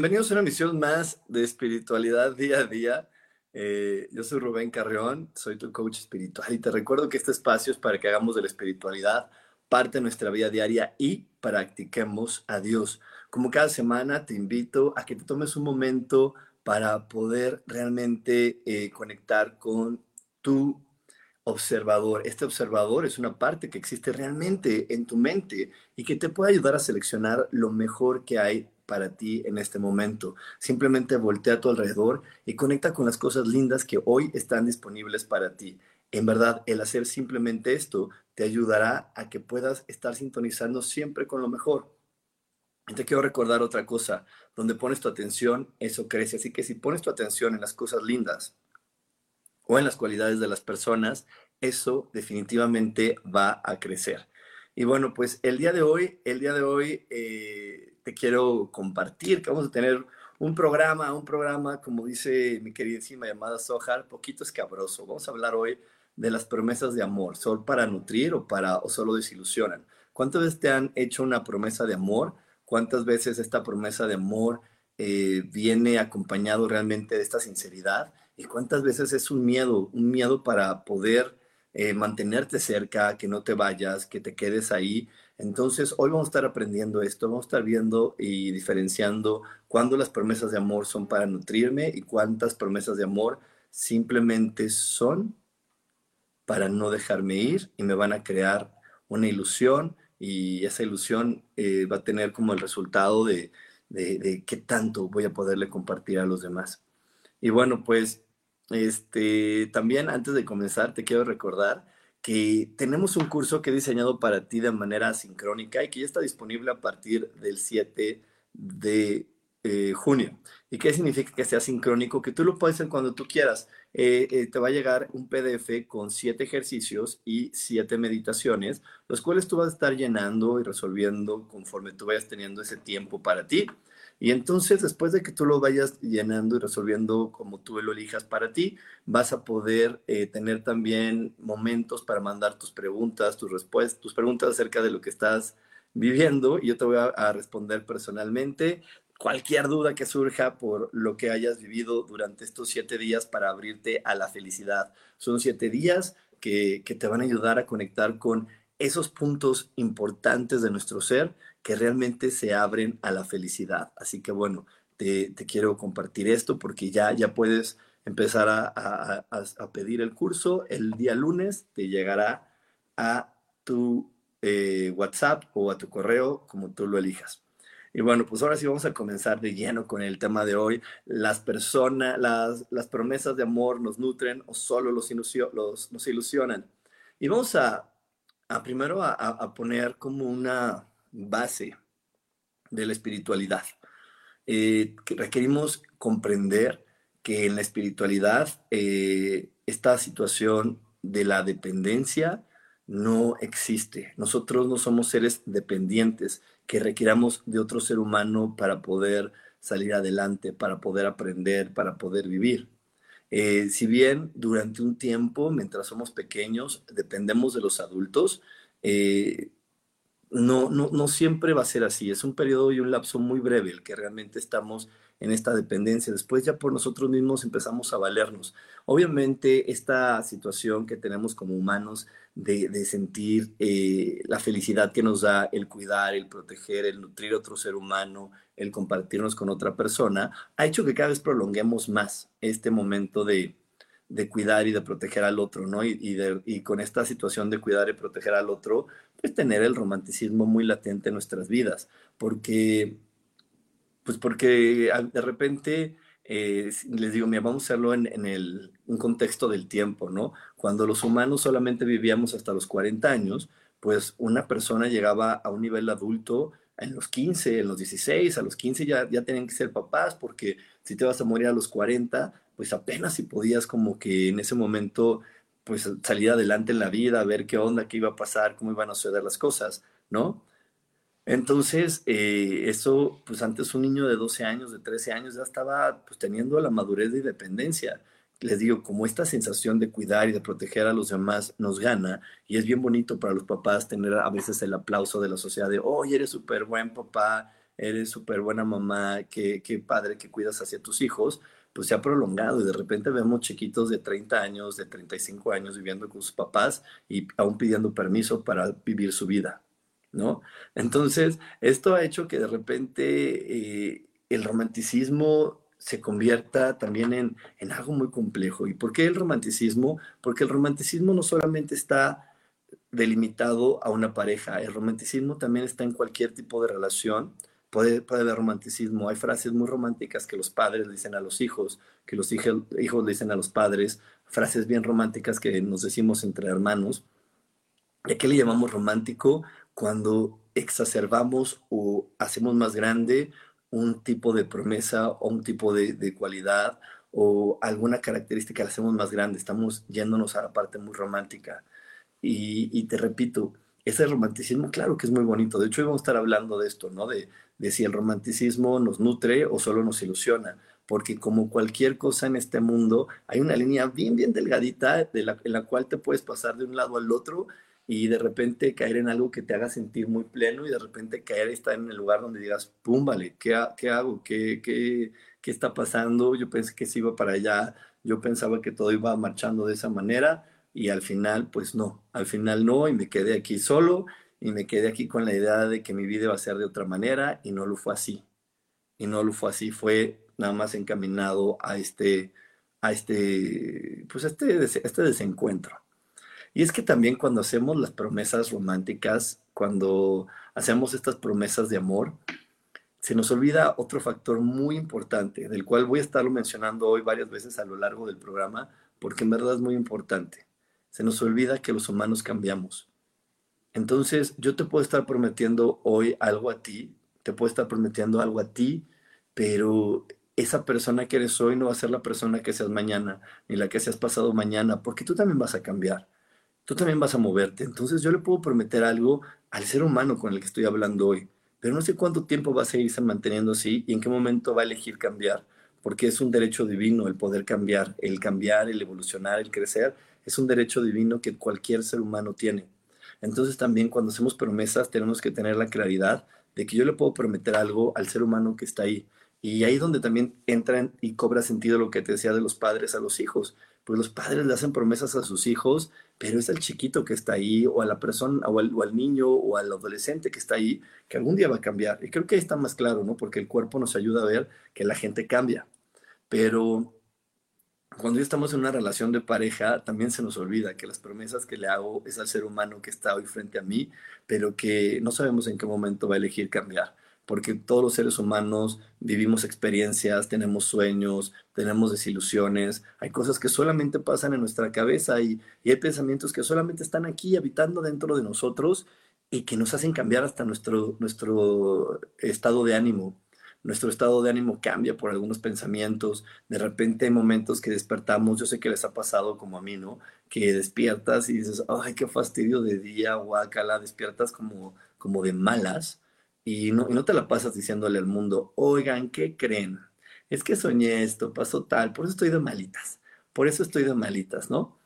Bienvenidos a una misión más de espiritualidad día a día. Eh, yo soy Rubén Carreón, soy tu coach espiritual y te recuerdo que este espacio es para que hagamos de la espiritualidad parte de nuestra vida diaria y practiquemos a Dios. Como cada semana te invito a que te tomes un momento para poder realmente eh, conectar con tu observador. Este observador es una parte que existe realmente en tu mente y que te puede ayudar a seleccionar lo mejor que hay para ti en este momento. Simplemente voltea a tu alrededor y conecta con las cosas lindas que hoy están disponibles para ti. En verdad, el hacer simplemente esto te ayudará a que puedas estar sintonizando siempre con lo mejor. Y te quiero recordar otra cosa, donde pones tu atención, eso crece. Así que si pones tu atención en las cosas lindas o en las cualidades de las personas, eso definitivamente va a crecer. Y bueno, pues el día de hoy, el día de hoy eh, quiero compartir, que vamos a tener un programa, un programa, como dice mi queridísima llamada Sohar, poquito escabroso. Vamos a hablar hoy de las promesas de amor, ¿son para nutrir o, para, o solo desilusionan? ¿Cuántas veces te han hecho una promesa de amor? ¿Cuántas veces esta promesa de amor eh, viene acompañado realmente de esta sinceridad? ¿Y cuántas veces es un miedo, un miedo para poder eh, mantenerte cerca, que no te vayas, que te quedes ahí entonces, hoy vamos a estar aprendiendo esto, vamos a estar viendo y diferenciando cuándo las promesas de amor son para nutrirme y cuántas promesas de amor simplemente son para no dejarme ir y me van a crear una ilusión y esa ilusión eh, va a tener como el resultado de, de, qué tanto voy a poderle compartir a los demás. Y bueno, pues este, también antes de comenzar te quiero recordar que tenemos un curso que he diseñado para ti de manera sincrónica y que ya está disponible a partir del 7 de eh, junio. ¿Y qué significa que sea sincrónico? Que tú lo puedes hacer cuando tú quieras. Eh, eh, te va a llegar un PDF con siete ejercicios y siete meditaciones, los cuales tú vas a estar llenando y resolviendo conforme tú vayas teniendo ese tiempo para ti. Y entonces, después de que tú lo vayas llenando y resolviendo como tú lo elijas para ti, vas a poder eh, tener también momentos para mandar tus preguntas, tus respuestas, tus preguntas acerca de lo que estás viviendo. Y yo te voy a, responder personalmente cualquier duda que surja por lo que hayas vivido durante estos siete días para abrirte a la felicidad. Son siete días que, que te van a ayudar a conectar con esos puntos importantes de nuestro ser que realmente se abren a la felicidad. Así que bueno, te, quiero compartir esto porque ya, ya puedes empezar a, pedir el curso. El día lunes te llegará a tu eh, WhatsApp o a tu correo, como tú lo elijas. Y bueno, pues ahora sí vamos a comenzar de lleno con el tema de hoy. Las personas, las, las promesas de amor nos nutren o solo los, los nos ilusionan. Y vamos a, a primero a, poner como una, base de la espiritualidad. Eh, requerimos comprender que en la espiritualidad eh, esta situación de la dependencia no existe. Nosotros no somos seres dependientes que requiramos de otro ser humano para poder salir adelante, para poder aprender, para poder vivir. Eh, si bien durante un tiempo, mientras somos pequeños, dependemos de los adultos, no, no, siempre va a ser así. Es un periodo y un lapso muy breve el que realmente estamos en esta dependencia. Después ya por nosotros mismos empezamos a valernos. Obviamente esta situación que tenemos como humanos de, sentir eh, la felicidad que nos da el cuidar, el proteger, el nutrir a otro ser humano, el compartirnos con otra persona, ha hecho que cada vez prolonguemos más este momento de, de cuidar y de proteger al otro, ¿no? Y, con esta situación de cuidar y proteger al otro, pues tener el romanticismo muy latente en nuestras vidas, porque, pues porque de repente, eh, les digo, mira, vamos a hacerlo en, en el, un contexto del tiempo, ¿no? Cuando los humanos solamente vivíamos hasta los 40 años, pues una persona llegaba a un nivel adulto en los 15, en los 16, a los 15 ya, ya tenían que ser papás, porque si te vas a morir a los 40, pues apenas si podías como que en ese momento pues salir adelante en la vida, ver qué onda, qué iba a pasar, cómo iban a suceder las cosas, ¿no? Entonces, eh, eso, pues antes un niño de 12 años, de 13 años, ya estaba pues teniendo la madurez de independencia. Les digo, como esta sensación de cuidar y de proteger a los demás nos gana, y es bien bonito para los papás tener a veces el aplauso de la sociedad de, oye, eres súper buen papá, eres súper buena mamá, qué, qué padre que cuidas hacia tus hijos, pues se ha prolongado y de repente vemos chiquitos de 30 años, de 35 años viviendo con sus papás y aún pidiendo permiso para vivir su vida, ¿no? Entonces, esto ha hecho que de repente eh, el romanticismo se convierta también en, en algo muy complejo. ¿Y por qué el romanticismo? Porque el romanticismo no solamente está delimitado a una pareja, el romanticismo también está en cualquier tipo de relación, puede, haber romanticismo. Hay frases muy románticas que los padres dicen a los hijos, que los hijos, hijos dicen a los padres, frases bien románticas que nos decimos entre hermanos. ¿Y a qué le llamamos romántico? Cuando exacerbamos o hacemos más grande un tipo de promesa o un tipo de, cualidad o alguna característica la hacemos más grande, estamos yéndonos a la parte muy romántica. Y, te repito, ese romanticismo, claro que es muy bonito. De hecho, hoy vamos a estar hablando de esto, ¿no? De, de si el romanticismo nos nutre o solo nos ilusiona, porque como cualquier cosa en este mundo, hay una línea bien, bien delgadita de la, en la cual te puedes pasar de un lado al otro y de repente caer en algo que te haga sentir muy pleno y de repente caer y estar en el lugar donde digas, pum, vale, ¿qué, qué hago? ¿Qué, qué, qué está pasando? Yo pensé que se iba para allá, yo pensaba que todo iba marchando de esa manera y al final, pues no, al final no y me quedé aquí solo y me quedé aquí con la idea de que mi vida iba a ser de otra manera y no lo fue así. Y no lo fue así, fue nada más encaminado a este, a este, pues este, este desencuentro. Y es que también cuando hacemos las promesas románticas, cuando hacemos estas promesas de amor, se nos olvida otro factor muy importante, del cual voy a estarlo mencionando hoy varias veces a lo largo del programa, porque en verdad es muy importante. Se nos olvida que los humanos cambiamos entonces, yo te puedo estar prometiendo hoy algo a ti, te puedo estar prometiendo algo a ti, pero esa persona que eres hoy no va a ser la persona que seas mañana, ni la que seas pasado mañana, porque tú también vas a cambiar, tú también vas a moverte. Entonces, yo le puedo prometer algo al ser humano con el que estoy hablando hoy, pero no sé cuánto tiempo va a seguirse manteniendo así y en qué momento va a elegir cambiar, porque es un derecho divino el poder cambiar, el cambiar, el evolucionar, el crecer, es un derecho divino que cualquier ser humano tiene. Entonces también cuando hacemos promesas tenemos que tener la claridad de que yo le puedo prometer algo al ser humano que está ahí. Y ahí donde también entran y cobra sentido lo que te decía de los padres a los hijos. Pues los padres le hacen promesas a sus hijos, pero es el chiquito que está ahí, o a la persona, o al, o al niño, o al adolescente que está ahí, que algún día va a cambiar. Y creo que ahí está más claro, ¿no? Porque el cuerpo nos ayuda a ver que la gente cambia. Pero cuando ya estamos en una relación de pareja, también se nos olvida que las promesas que le hago es al ser humano que está hoy frente a mí, pero que no sabemos en qué momento va a elegir cambiar, porque todos los seres humanos vivimos experiencias, tenemos sueños, tenemos desilusiones, hay cosas que solamente pasan en nuestra cabeza y, y hay pensamientos que solamente están aquí habitando dentro de nosotros y que nos hacen cambiar hasta nuestro, nuestro estado de ánimo nuestro estado de ánimo cambia por algunos pensamientos, de repente hay momentos que despertamos, yo sé que les ha pasado como a mí, ¿no? Que despiertas y dices, ay, qué fastidio de día, guacala, despiertas como, como de malas y no, y no te la pasas diciéndole al mundo, oigan, ¿qué creen? Es que soñé esto, pasó tal, por eso estoy de malitas, por eso estoy de malitas, ¿no?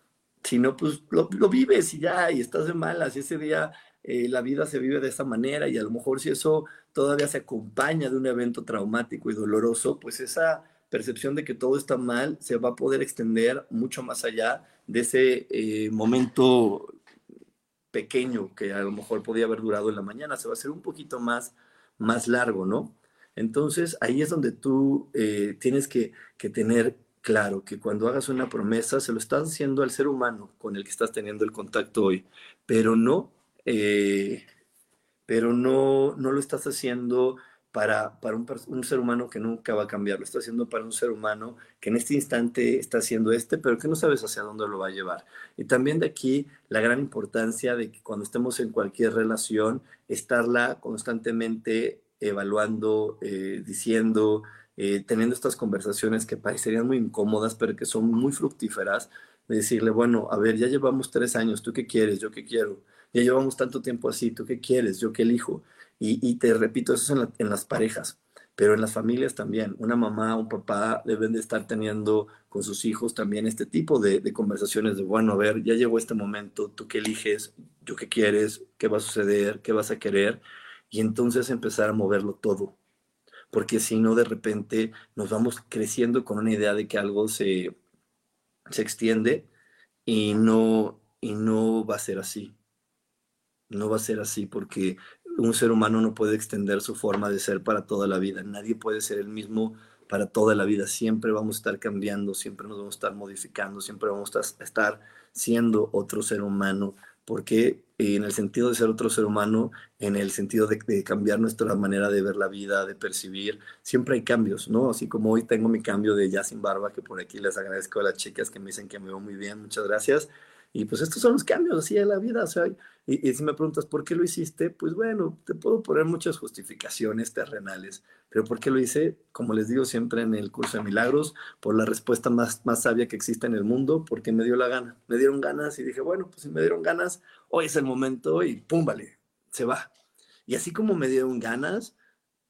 Si no, pues lo, lo vives y ya, y estás de malas, y ese día eh, la vida se vive de esa manera y a lo mejor si eso todavía se acompaña de un evento traumático y doloroso, pues esa percepción de que todo está mal se va a poder extender mucho más allá de ese eh, momento pequeño que a lo mejor podía haber durado en la mañana, se va a hacer un poquito más, más largo, ¿no? Entonces ahí es donde tú eh, tienes que, que tener claro que cuando hagas una promesa se lo estás haciendo al ser humano con el que estás teniendo el contacto hoy, pero no, eh, pero no, no lo estás haciendo para, para un, ser humano que nunca va a cambiar, lo está haciendo para un ser humano que en este instante está haciendo este, pero que no sabes hacia dónde lo va a llevar. Y también de aquí la gran importancia de que cuando estemos en cualquier relación, estarla constantemente evaluando, eh, diciendo, eh, teniendo estas conversaciones que parecerían muy incómodas, pero que son muy fructíferas, de decirle, bueno, a ver, ya llevamos tres años, ¿tú qué quieres? ¿Yo qué quiero? Ya llevamos tanto tiempo así, ¿tú qué quieres? ¿Yo qué elijo? Y, te repito, eso es en, las parejas, pero en las familias también. Una mamá, un papá deben de estar teniendo con sus hijos también este tipo de, conversaciones de, bueno, a ver, ya llegó este momento, tú qué eliges, yo qué quieres, qué va a suceder, qué vas a querer, y entonces empezar a moverlo todo. Porque si no, de repente nos vamos creciendo con una idea de que algo se, se extiende y no, y no va a ser así. No va a ser así porque un ser humano no puede extender su forma de ser para toda la vida. Nadie puede ser el mismo para toda la vida. Siempre vamos a estar cambiando, siempre nos vamos a estar modificando, siempre vamos a estar siendo otro ser humano. Porque en el sentido de ser otro ser humano, en el sentido de, cambiar nuestra manera de ver la vida, de percibir, siempre hay cambios, ¿no? Así como hoy tengo mi cambio de ya sin barba, que por aquí les agradezco a las chicas que me dicen que me veo muy bien, muchas gracias. Y pues estos son los cambios así de la vida. O sea, y, si me preguntas por qué lo hiciste, pues bueno, te puedo poner muchas justificaciones terrenales. Pero ¿por qué lo hice? Como les digo siempre en el curso de milagros, por la respuesta más, más sabia que existe en el mundo, porque me dio la gana. Me dieron ganas y dije, bueno, pues si me dieron ganas, hoy es el momento y pum, vale, se va. Y así como me dieron ganas,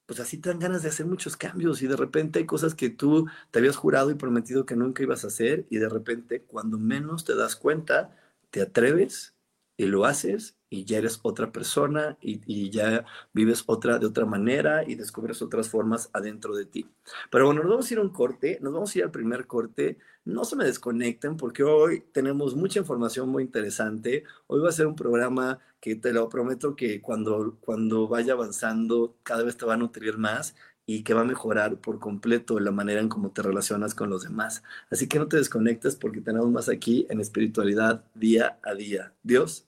pues así te dan ganas de hacer muchos cambios y de repente hay cosas que tú te habías jurado y prometido que nunca ibas a hacer y de repente cuando menos te das cuenta, te atreves y lo haces y ya eres otra persona y, ya vives otra de otra manera y descubres otras formas adentro de ti. Pero bueno, nos vamos a ir a un corte, nos vamos a ir al primer corte. No se me desconecten porque hoy tenemos mucha información muy interesante. Hoy va a ser un programa que te lo prometo que cuando, cuando vaya avanzando cada vez te va a nutrir más y que va a mejorar por completo la manera en cómo te relacionas con los demás. Así que no te desconectes porque tenemos más aquí en espiritualidad día a día. Dios,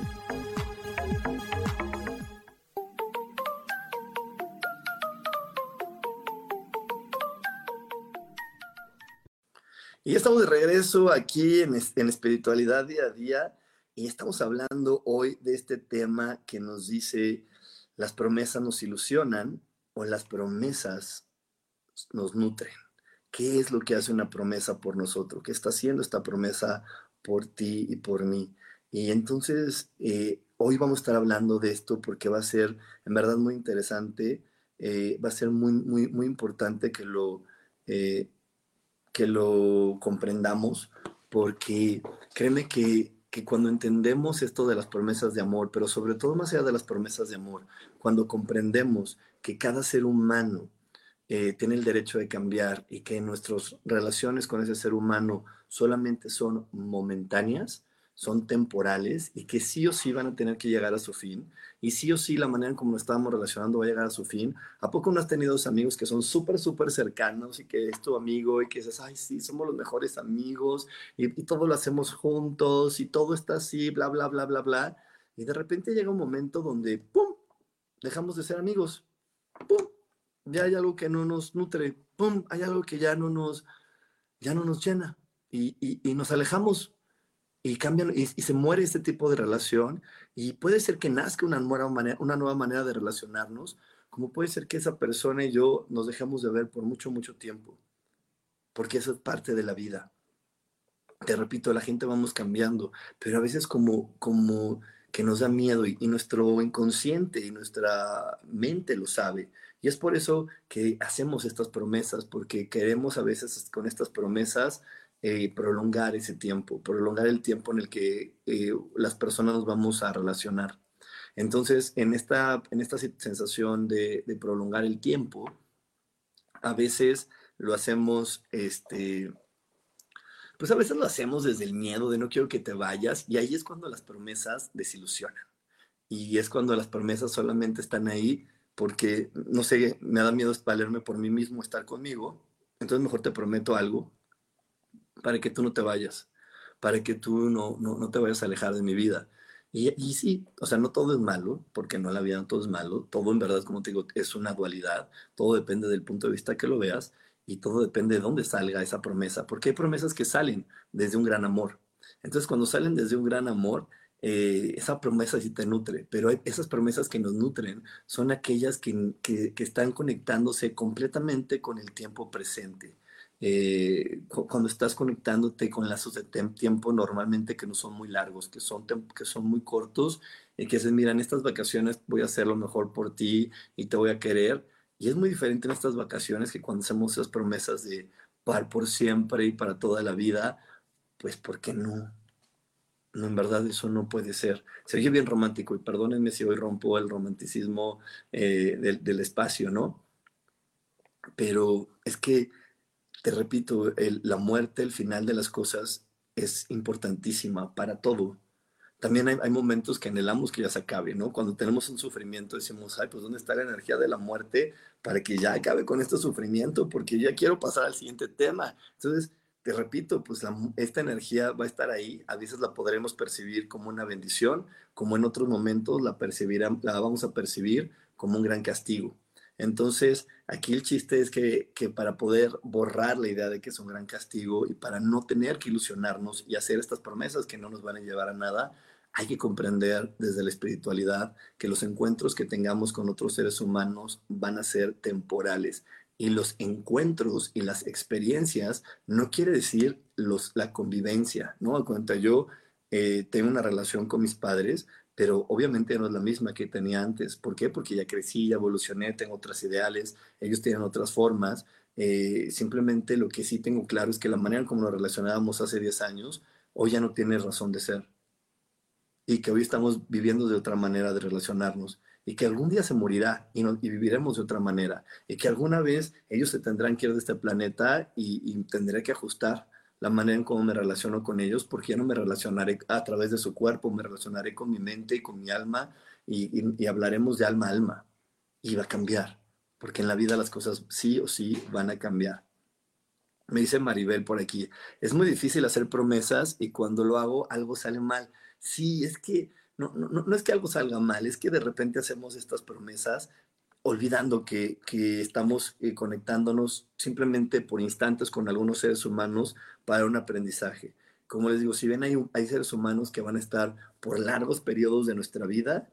Y estamos de regreso aquí en, en, Espiritualidad Día a Día y estamos hablando hoy de este tema que nos dice, las promesas nos ilusionan o las promesas nos nutren. ¿Qué es lo que hace una promesa por nosotros? ¿Qué está haciendo esta promesa por ti y por mí? Y entonces, eh, hoy vamos a estar hablando de esto porque va a ser en verdad muy interesante, eh, va a ser muy, muy, muy importante que lo... Eh, que lo comprendamos, porque créeme que que cuando entendemos esto de las promesas de amor, pero sobre todo más allá de las promesas de amor, cuando comprendemos que cada ser humano eh, tiene el derecho de cambiar y que nuestras relaciones con ese ser humano solamente son momentáneas, son temporales y que sí o sí van a tener que llegar a su fin. Y sí o sí la manera en como nos estábamos relacionando va a llegar a su fin. ¿A poco no has tenido dos amigos que son súper, súper cercanos y que es tu amigo y que dices, ay, sí, somos los mejores amigos y, todo lo hacemos juntos y todo está así, bla, bla, bla, bla, bla? Y de repente llega un momento donde, ¡pum!, dejamos de ser amigos. ¡Pum! Ya hay algo que no nos nutre. ¡Pum! Hay algo que ya no nos, ya no nos llena. Y nos alejamos y cambian y, se muere este tipo de relación y puede ser que nazca una nueva, manera, una nueva manera de relacionarnos, como puede ser que esa persona y yo nos dejamos de ver por mucho, mucho tiempo, porque eso es parte de la vida. Te repito, la gente vamos cambiando, pero a veces como, como que nos da miedo y, y nuestro inconsciente y nuestra mente lo sabe. Y es por eso que hacemos estas promesas, porque queremos a veces con estas promesas eh, prolongar ese tiempo, prolongar el tiempo en el que eh, las personas nos vamos a relacionar. Entonces, en esta, en esta sensación de, prolongar el tiempo, a veces lo hacemos, este, pues a veces lo hacemos desde el miedo de no quiero que te vayas, y ahí es cuando las promesas desilusionan. Y es cuando las promesas solamente están ahí porque, no sé, me da miedo valerme por mí mismo, estar conmigo, entonces mejor te prometo algo para que tú no te vayas, para que tú no, no, te vayas a alejar de mi vida. Y, y, sí, o sea, no todo es malo, porque no la vida no todo es malo, todo en verdad, como te digo, es una dualidad, todo depende del punto de vista que lo veas y todo depende de dónde salga esa promesa, porque hay promesas que salen desde un gran amor. Entonces, cuando salen desde un gran amor, eh, esa promesa sí te nutre, pero esas promesas que nos nutren son aquellas que, que, que están conectándose completamente con el tiempo presente eh, cuando estás conectándote con lazos de tiempo normalmente que no son muy largos, que son, que son muy cortos y que dices, mira, en estas vacaciones voy a hacer lo mejor por ti y te voy a querer. Y es muy diferente en estas vacaciones que cuando hacemos esas promesas de par por siempre y para toda la vida, pues ¿por qué no? No, en verdad eso no puede ser. Se oye bien romántico y perdónenme si hoy rompo el romanticismo eh, del, del espacio, ¿no? Pero es que te repito, la muerte, el final de las cosas es importantísima para todo. También hay, momentos que anhelamos que ya se acabe, ¿no? Cuando tenemos un sufrimiento decimos, ay, pues ¿dónde está la energía de la muerte para que ya acabe con este sufrimiento? Porque ya quiero pasar al siguiente tema. Entonces, te repito, pues esta energía va a estar ahí. A veces la podremos percibir como una bendición, como en otros momentos la, la vamos a percibir como un gran castigo. Entonces, aquí el chiste es que, para poder borrar la idea de que es un gran castigo y para no tener que ilusionarnos y hacer estas promesas que no nos van a llevar a nada, hay que comprender desde la espiritualidad que los encuentros que tengamos con otros seres humanos van a ser temporales. Y los encuentros y las experiencias no quiere decir los, la convivencia, ¿no? Cuando yo eh, tengo una relación con mis padres, pero obviamente no es la misma que tenía antes. ¿Por qué? Porque ya crecí, ya evolucioné, tengo otras ideales, ellos tienen otras formas. Eh, simplemente lo que sí tengo claro es que la manera como nos relacionábamos hace 10 años, hoy ya no tiene razón de ser. Y que hoy estamos viviendo de otra manera de relacionarnos. Y que algún día se morirá y, y viviremos de otra manera. Y que alguna vez ellos se tendrán que ir de este planeta y, y tendré que ajustar la manera en cómo me relaciono con ellos, porque ya no me relacionaré a través de su cuerpo, me relacionaré con mi mente y con mi alma y, hablaremos de alma a alma. Y va a cambiar, porque en la vida las cosas sí o sí van a cambiar. Me dice Maribel por aquí, es muy difícil hacer promesas y cuando lo hago algo sale mal. Sí, es que no, no, no es que algo salga mal, es que de repente hacemos estas promesas olvidando que, estamos eh, conectándonos simplemente por instantes con algunos seres humanos para un aprendizaje. Como les digo, si bien hay, hay seres humanos que van a estar por largos periodos de nuestra vida,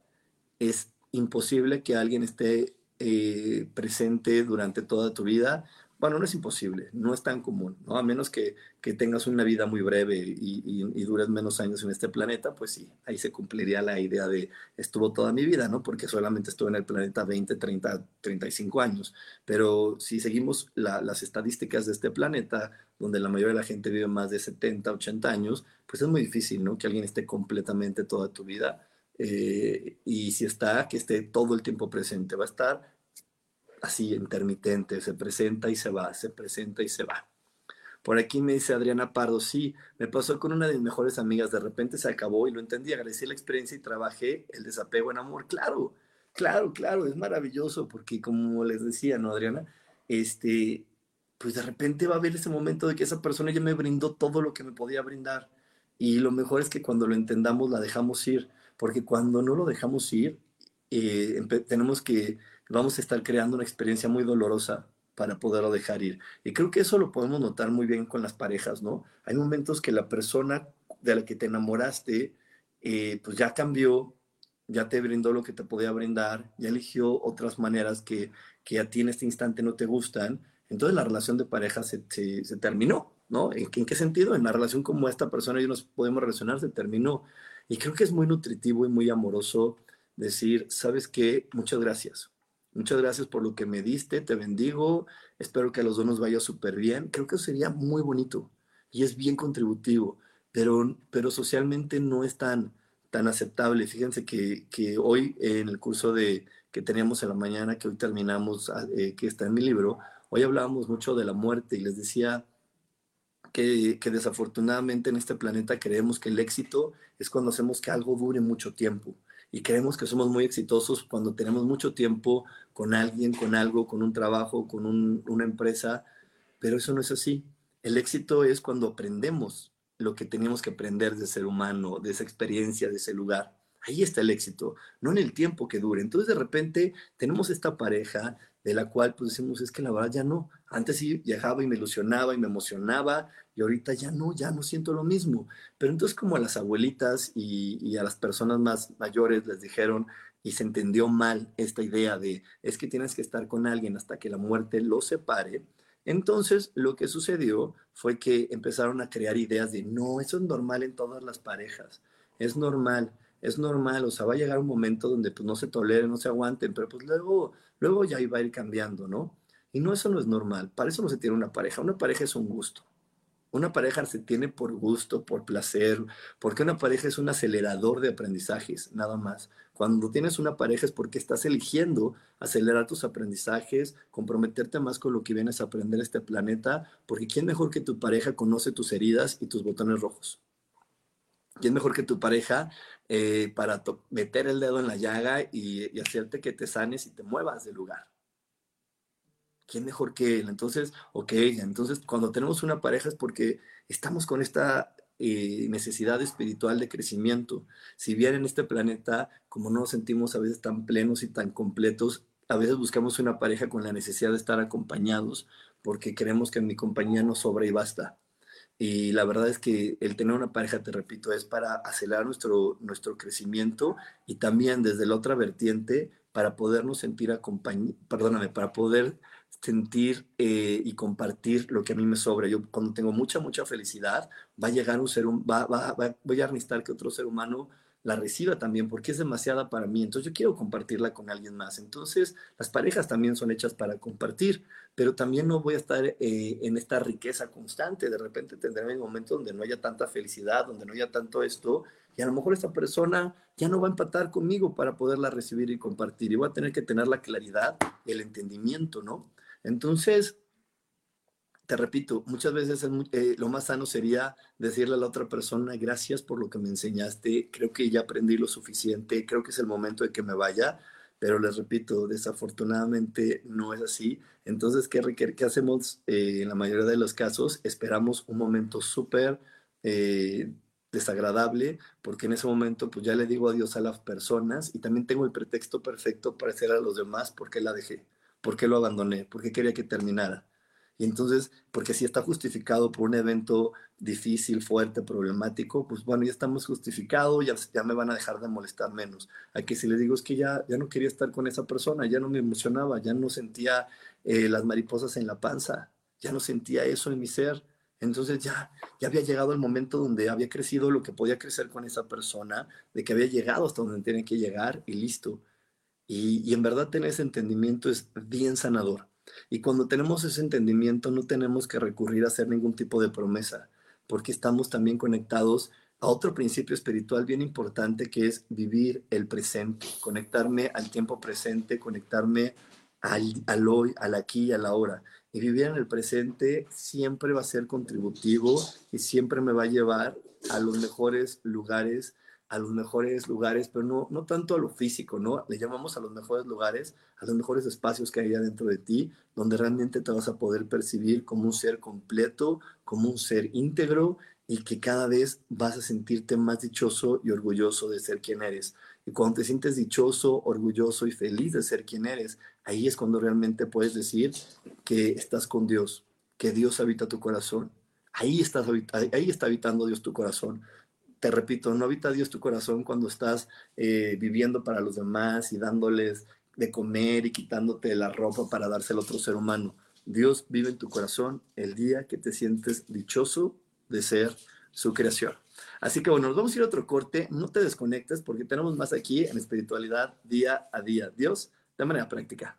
es imposible que alguien esté eh, presente durante toda tu vida bueno, no es imposible, no es tan común, ¿no? A menos que, que tengas una vida muy breve y, y, dures menos años en este planeta, pues sí, ahí se cumpliría la idea de estuvo toda mi vida, ¿no? Porque solamente estuve en el planeta 20, 30, 35 años. Pero si seguimos las estadísticas de este planeta, donde la mayoría de la gente vive más de 70, 80 años, pues es muy difícil, ¿no? Que alguien esté completamente toda tu vida. Eh, y si está, que esté todo el tiempo presente. Va a estar así intermitente, se presenta y se va, se presenta y se va. Por aquí me dice Adriana Pardo, sí, me pasó con una de mis mejores amigas, de repente se acabó y lo entendí, agradecí la experiencia y trabajé el desapego en amor. Claro, claro, claro, es maravilloso porque como les decía, ¿no, Adriana? Este, pues de repente va a haber ese momento de que esa persona ya me brindó todo lo que me podía brindar. Y lo mejor es que cuando lo entendamos la dejamos ir, porque cuando no lo dejamos ir, eh, tenemos que vamos a estar creando una experiencia muy dolorosa para poderlo dejar ir. Y creo que eso lo podemos notar muy bien con las parejas, ¿no? Hay momentos que la persona de la que te enamoraste, eh, pues ya cambió, ya te brindó lo que te podía brindar, ya eligió otras maneras que, que a ti en este instante no te gustan. Entonces la relación de pareja se, se, terminó, ¿no? ¿En, ¿En, qué sentido? En la relación como esta persona y nos podemos relacionar, se terminó. Y creo que es muy nutritivo y muy amoroso decir, ¿sabes qué? Muchas gracias Muchas gracias por lo que me diste, te bendigo, espero que a los dos nos vaya súper bien. Creo que sería muy bonito y es bien contributivo, pero, pero socialmente no es tan, tan aceptable. Fíjense que, que hoy en el curso de, que teníamos en la mañana, que hoy terminamos, ah, eh, que está en mi libro, hoy hablábamos mucho de la muerte y les decía que, que desafortunadamente en este planeta creemos que el éxito es cuando hacemos que algo dure mucho tiempo y creemos que somos muy exitosos cuando tenemos mucho tiempo con alguien, con algo, con un trabajo, con una empresa, pero eso no es así. El éxito es cuando aprendemos lo que tenemos que aprender de ser humano, de esa experiencia, de ese lugar. Ahí está el éxito, no en el tiempo que dure. Entonces de repente tenemos esta pareja de la cual pues decimos, es que la verdad ya no. Antes sí viajaba y me ilusionaba y me emocionaba y ahorita ya no, ya no siento lo mismo. Pero entonces como a las abuelitas y, a las personas más mayores les dijeron y se entendió mal esta idea de es que tienes que estar con alguien hasta que la muerte lo separe, entonces lo que sucedió fue que empezaron a crear ideas de no, eso es normal en todas las parejas, es normal es normal, o sea, va a llegar un momento donde pues no se toleren, no se aguanten, pero pues luego, luego ya iba a ir cambiando, ¿no? Y no, eso no es normal, para eso no se tiene una pareja, una pareja es un gusto. Una pareja se tiene por gusto, por placer, porque una pareja es un acelerador de aprendizajes, nada más. Cuando tienes una pareja es porque estás eligiendo acelerar tus aprendizajes, comprometerte más con lo que vienes a aprender este planeta, porque ¿quién mejor que tu pareja conoce tus heridas y tus botones rojos? ¿Quién mejor que tu pareja eh, para meter el dedo en la llaga y, hacerte que te sanes y te muevas del lugar. ¿Quién mejor que él? Entonces, ok, entonces cuando tenemos una pareja es porque estamos con esta eh, necesidad espiritual de crecimiento. Si bien en este planeta, como no nos sentimos a veces tan plenos y tan completos, a veces buscamos una pareja con la necesidad de estar acompañados porque queremos que mi compañía nos sobra y basta. Y la verdad es que el tener una pareja, te repito, es para acelerar nuestro, nuestro crecimiento y también desde la otra vertiente para podernos sentir acompañados, perdóname, para poder sentir eh, y compartir lo que a mí me sobra. Yo cuando tengo mucha, mucha felicidad, va a llegar un ser, va, va, va, voy a necesitar que otro ser humano la reciba también, porque es demasiada para mí. Entonces yo quiero compartirla con alguien más. Entonces las parejas también son hechas para compartir, pero también no voy a estar eh, en esta riqueza constante. De repente tendré un momento donde no haya tanta felicidad, donde no haya tanto esto, y a lo mejor esta persona ya no va a empatar conmigo para poderla recibir y compartir. Y voy a tener que tener la claridad, el entendimiento, ¿no? Entonces, te repito, muchas veces eh, lo más sano sería decirle a la otra persona, gracias por lo que me enseñaste, creo que ya aprendí lo suficiente, creo que es el momento de que me vaya, pero les repito, desafortunadamente no es así. Entonces, ¿qué, hacemos eh, en la mayoría de los casos? Esperamos un momento súper eh, desagradable, porque en ese momento pues ya le digo adiós a las personas y también tengo el pretexto perfecto para hacer a los demás por qué la dejé, por qué lo abandoné, por qué quería que terminara. Y entonces, porque si está justificado por un evento difícil, fuerte, problemático, pues bueno, ya estamos justificados, ya, ya me van a dejar de molestar menos. A que si le digo es que ya, ya no quería estar con esa persona, ya no me emocionaba, ya no sentía eh, las mariposas en la panza, ya no sentía eso en mi ser. Entonces ya, ya había llegado el momento donde había crecido lo que podía crecer con esa persona, de que había llegado hasta donde tenía que llegar y listo. Y, en verdad tener ese entendimiento es bien sanador. Y cuando tenemos ese entendimiento no tenemos que recurrir a hacer ningún tipo de promesa, porque estamos también conectados a otro principio espiritual bien importante que es vivir el presente, conectarme al tiempo presente, conectarme al, al hoy, al aquí y a la hora. Y vivir en el presente siempre va a ser contributivo y siempre me va a llevar a los mejores lugares, a los mejores lugares, pero no, no tanto a lo físico, ¿no? Le llamamos a los mejores lugares, a los mejores espacios que hay dentro de ti, donde realmente te vas a poder percibir como un ser completo, como un ser íntegro y que cada vez vas a sentirte más dichoso y orgulloso de ser quien eres. Y cuando te sientes dichoso, orgulloso y feliz de ser quien eres, ahí es cuando realmente puedes decir que estás con Dios, que Dios habita tu corazón. Ahí, estás, ahí está habitando Dios tu corazón. Te repito, no habita Dios tu corazón cuando estás eh, viviendo para los demás y dándoles de comer y quitándote la ropa para dársela a otro ser humano. Dios vive en tu corazón el día que te sientes dichoso de ser su creación. Así que bueno, nos vamos a ir a otro corte. No te desconectes porque tenemos más aquí en espiritualidad día a día. Dios, de manera práctica.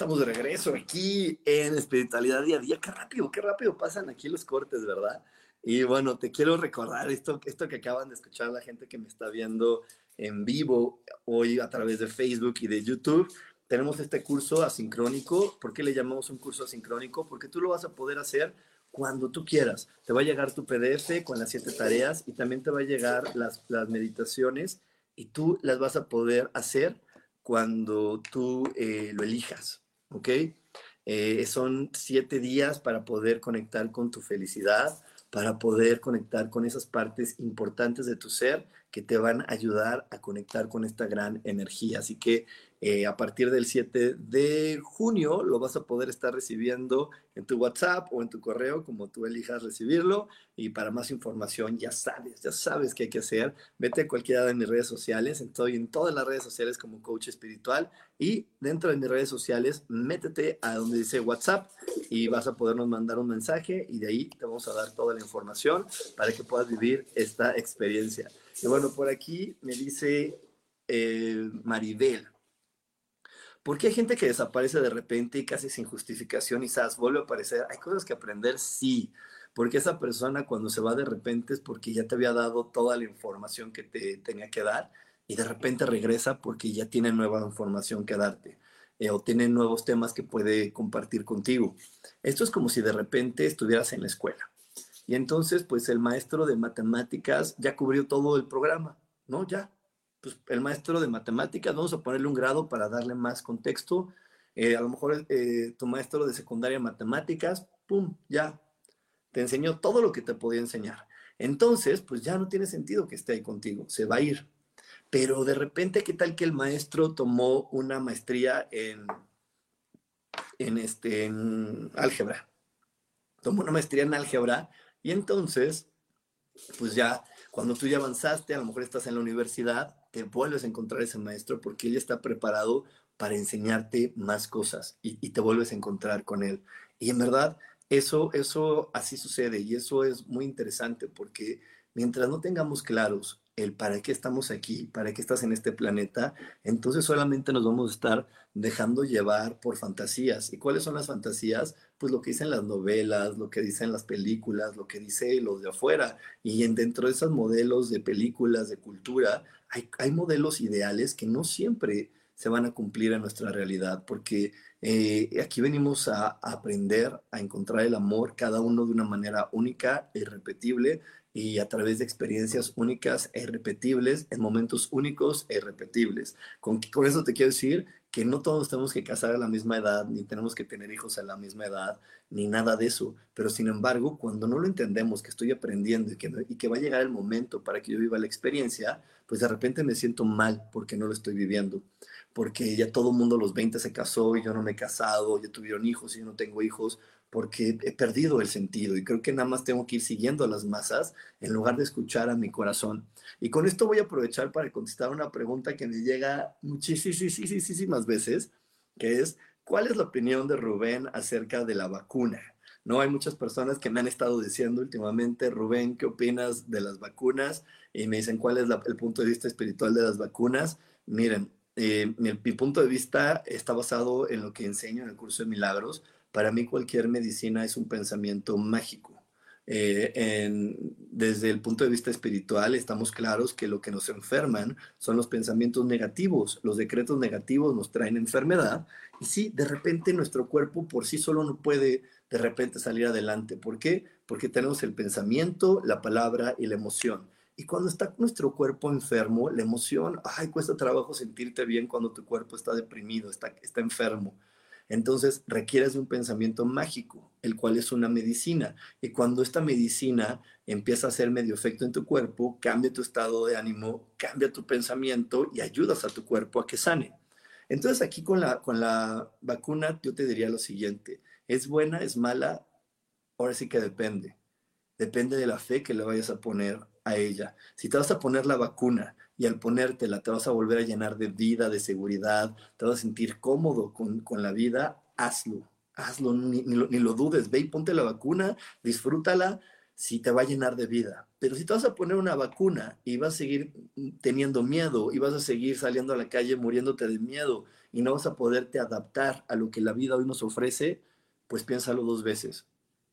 Estamos de regreso aquí en Espiritualidad Día a Día. Qué rápido, qué rápido pasan aquí los cortes, ¿verdad? Y bueno, te quiero recordar esto, esto que acaban de escuchar la gente que me está viendo en vivo hoy a través de Facebook y de YouTube. Tenemos este curso asincrónico. ¿Por qué le llamamos un curso asincrónico? Porque tú lo vas a poder hacer cuando tú quieras. Te va a llegar tu PDF con las siete tareas y también te va a llegar las, las meditaciones y tú las vas a poder hacer cuando tú eh, lo elijas, ¿ok? Eh, son siete días para poder conectar con tu felicidad, para poder conectar con esas partes importantes de tu ser que te van a ayudar a conectar con esta gran energía. Así que Eh, a partir del 7 de junio lo vas a poder estar recibiendo en tu WhatsApp o en tu correo, como tú elijas recibirlo. Y para más información, ya sabes, ya sabes qué hay que hacer. Vete a cualquiera de mis redes sociales. Estoy en todas las redes sociales como coach espiritual. Y dentro de mis redes sociales, métete a donde dice WhatsApp y vas a podernos mandar un mensaje y de ahí te vamos a dar toda la información para que puedas vivir esta experiencia. Y bueno, por aquí me dice eh, Maribel. ¿Por qué hay gente que desaparece de repente y casi sin justificación y sabes, vuelve a aparecer? Hay cosas que aprender, sí, porque esa persona cuando se va de repente es porque ya te había dado toda la información que te tenía que dar y de repente regresa porque ya tiene nueva información que darte eh, o tiene nuevos temas que puede compartir contigo. Esto es como si de repente estuvieras en la escuela y entonces pues el maestro de matemáticas ya cubrió todo el programa, ¿no? Ya, pues, el maestro de matemáticas, vamos a ponerle un grado para darle más contexto. Eh, a lo mejor eh, tu maestro de secundaria matemáticas, ¡pum! Ya, te enseñó todo lo que te podía enseñar. Entonces, pues ya no tiene sentido que esté ahí contigo, se va a ir. Pero de repente, ¿qué tal que el maestro tomó una maestría en, en, este, en álgebra? Tomó una maestría en álgebra y entonces, pues ya, cuando tú ya avanzaste, a lo mejor estás en la universidad, te vuelves a encontrar ese maestro porque él está preparado para enseñarte más cosas y, te vuelves a encontrar con él. Y en verdad, eso, eso así sucede y eso es muy interesante porque mientras no tengamos claros el para qué estamos aquí, para qué estás en este planeta, entonces solamente nos vamos a estar dejando llevar por fantasías. ¿Y cuáles son las fantasías? Pues lo que dicen las novelas, lo que dicen las películas, lo que dice los de afuera. Y en, dentro de esos modelos de películas, de cultura, hay, modelos ideales que no siempre se van a cumplir en nuestra realidad, porque eh, aquí venimos a, a, aprender a encontrar el amor, cada uno de una manera única e irrepetible, y a través de experiencias únicas e irrepetibles, en momentos únicos e irrepetibles. Con, con eso te quiero decir que no todos tenemos que casar a la misma edad, ni tenemos que tener hijos a la misma edad, ni nada de eso. Pero sin embargo, cuando no lo entendemos, que estoy aprendiendo y que, y que va a llegar el momento para que yo viva la experiencia, pues de repente me siento mal porque no lo estoy viviendo. Porque ya todo el mundo a los 20 se casó y yo no me he casado, ya tuvieron hijos y yo no tengo hijos, porque he perdido el sentido y creo que nada más tengo que ir siguiendo a las masas en lugar de escuchar a mi corazón. Y con esto voy a aprovechar para contestar una pregunta que me llega muchísimas veces, que es, ¿cuál es la opinión de Rubén acerca de la vacuna? No, hay muchas personas que me han estado diciendo últimamente, Rubén, ¿qué opinas de las vacunas? Y me dicen, ¿cuál es el punto de vista espiritual de las vacunas? Miren, eh, mi, mi punto de vista está basado en lo que enseño en el curso de milagros, para mí cualquier medicina es un pensamiento mágico. Eh, desde el punto de vista espiritual estamos claros que lo que nos enferman son los pensamientos negativos. Los decretos negativos nos traen enfermedad y sí, de repente nuestro cuerpo por sí solo no puede de repente salir adelante. ¿Por qué? Porque tenemos el pensamiento, la palabra y la emoción. Y cuando está nuestro cuerpo enfermo, la emoción, ay, cuesta trabajo sentirte bien cuando tu cuerpo está deprimido, está, está enfermo. Entonces requieres de un pensamiento mágico, el cual es una medicina. Y cuando esta medicina empieza a hacer medio efecto en tu cuerpo, cambia tu estado de ánimo, cambia tu pensamiento y ayudas a tu cuerpo a que sane. Entonces aquí con la, con la vacuna yo te diría lo siguiente, ¿es buena, es mala? Ahora sí que depende. Depende de la fe que le vayas a poner a ella. Si te vas a poner la vacuna y al ponértela te vas a volver a llenar de vida, de seguridad, te vas a sentir cómodo con, la vida, hazlo, hazlo, ni, lo, dudes, ve y ponte la vacuna, disfrútala, si te va a llenar de vida. Pero si te vas a poner una vacuna y vas a seguir teniendo miedo y vas a seguir saliendo a la calle muriéndote de miedo y no vas a poderte adaptar a lo que la vida hoy nos ofrece, pues piénsalo dos veces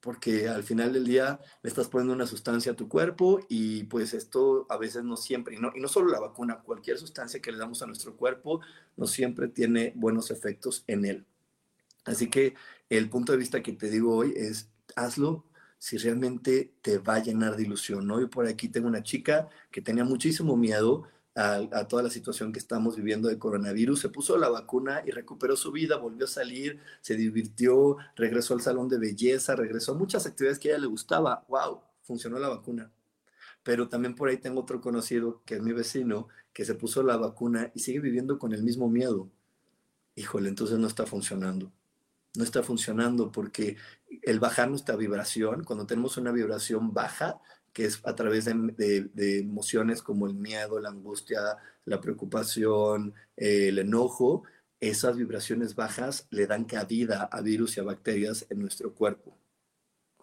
porque al final del día le estás poniendo una sustancia a tu cuerpo y pues esto a veces no siempre, y no, solo la vacuna, cualquier sustancia que le damos a nuestro cuerpo no siempre tiene buenos efectos en él. Así que el punto de vista que te digo hoy es, hazlo si realmente te va a llenar de ilusión, ¿no? Yo por aquí tengo una chica que tenía muchísimo miedo a, toda la situación que estamos viviendo de coronavirus, se puso la vacuna y recuperó su vida, volvió a salir, se divirtió, regresó al salón de belleza, regresó a muchas actividades que a ella le gustaba. ¡Wow! Funcionó la vacuna. Pero también por ahí tengo otro conocido, que es mi vecino, que se puso la vacuna y sigue viviendo con el mismo miedo. híjole, entonces no está funcionando. No está funcionando porque el bajar nuestra vibración, cuando tenemos una vibración baja, que es a través de, emociones como el miedo, la angustia, la preocupación, eh, el enojo, esas vibraciones bajas le dan cabida a virus y a bacterias en nuestro cuerpo.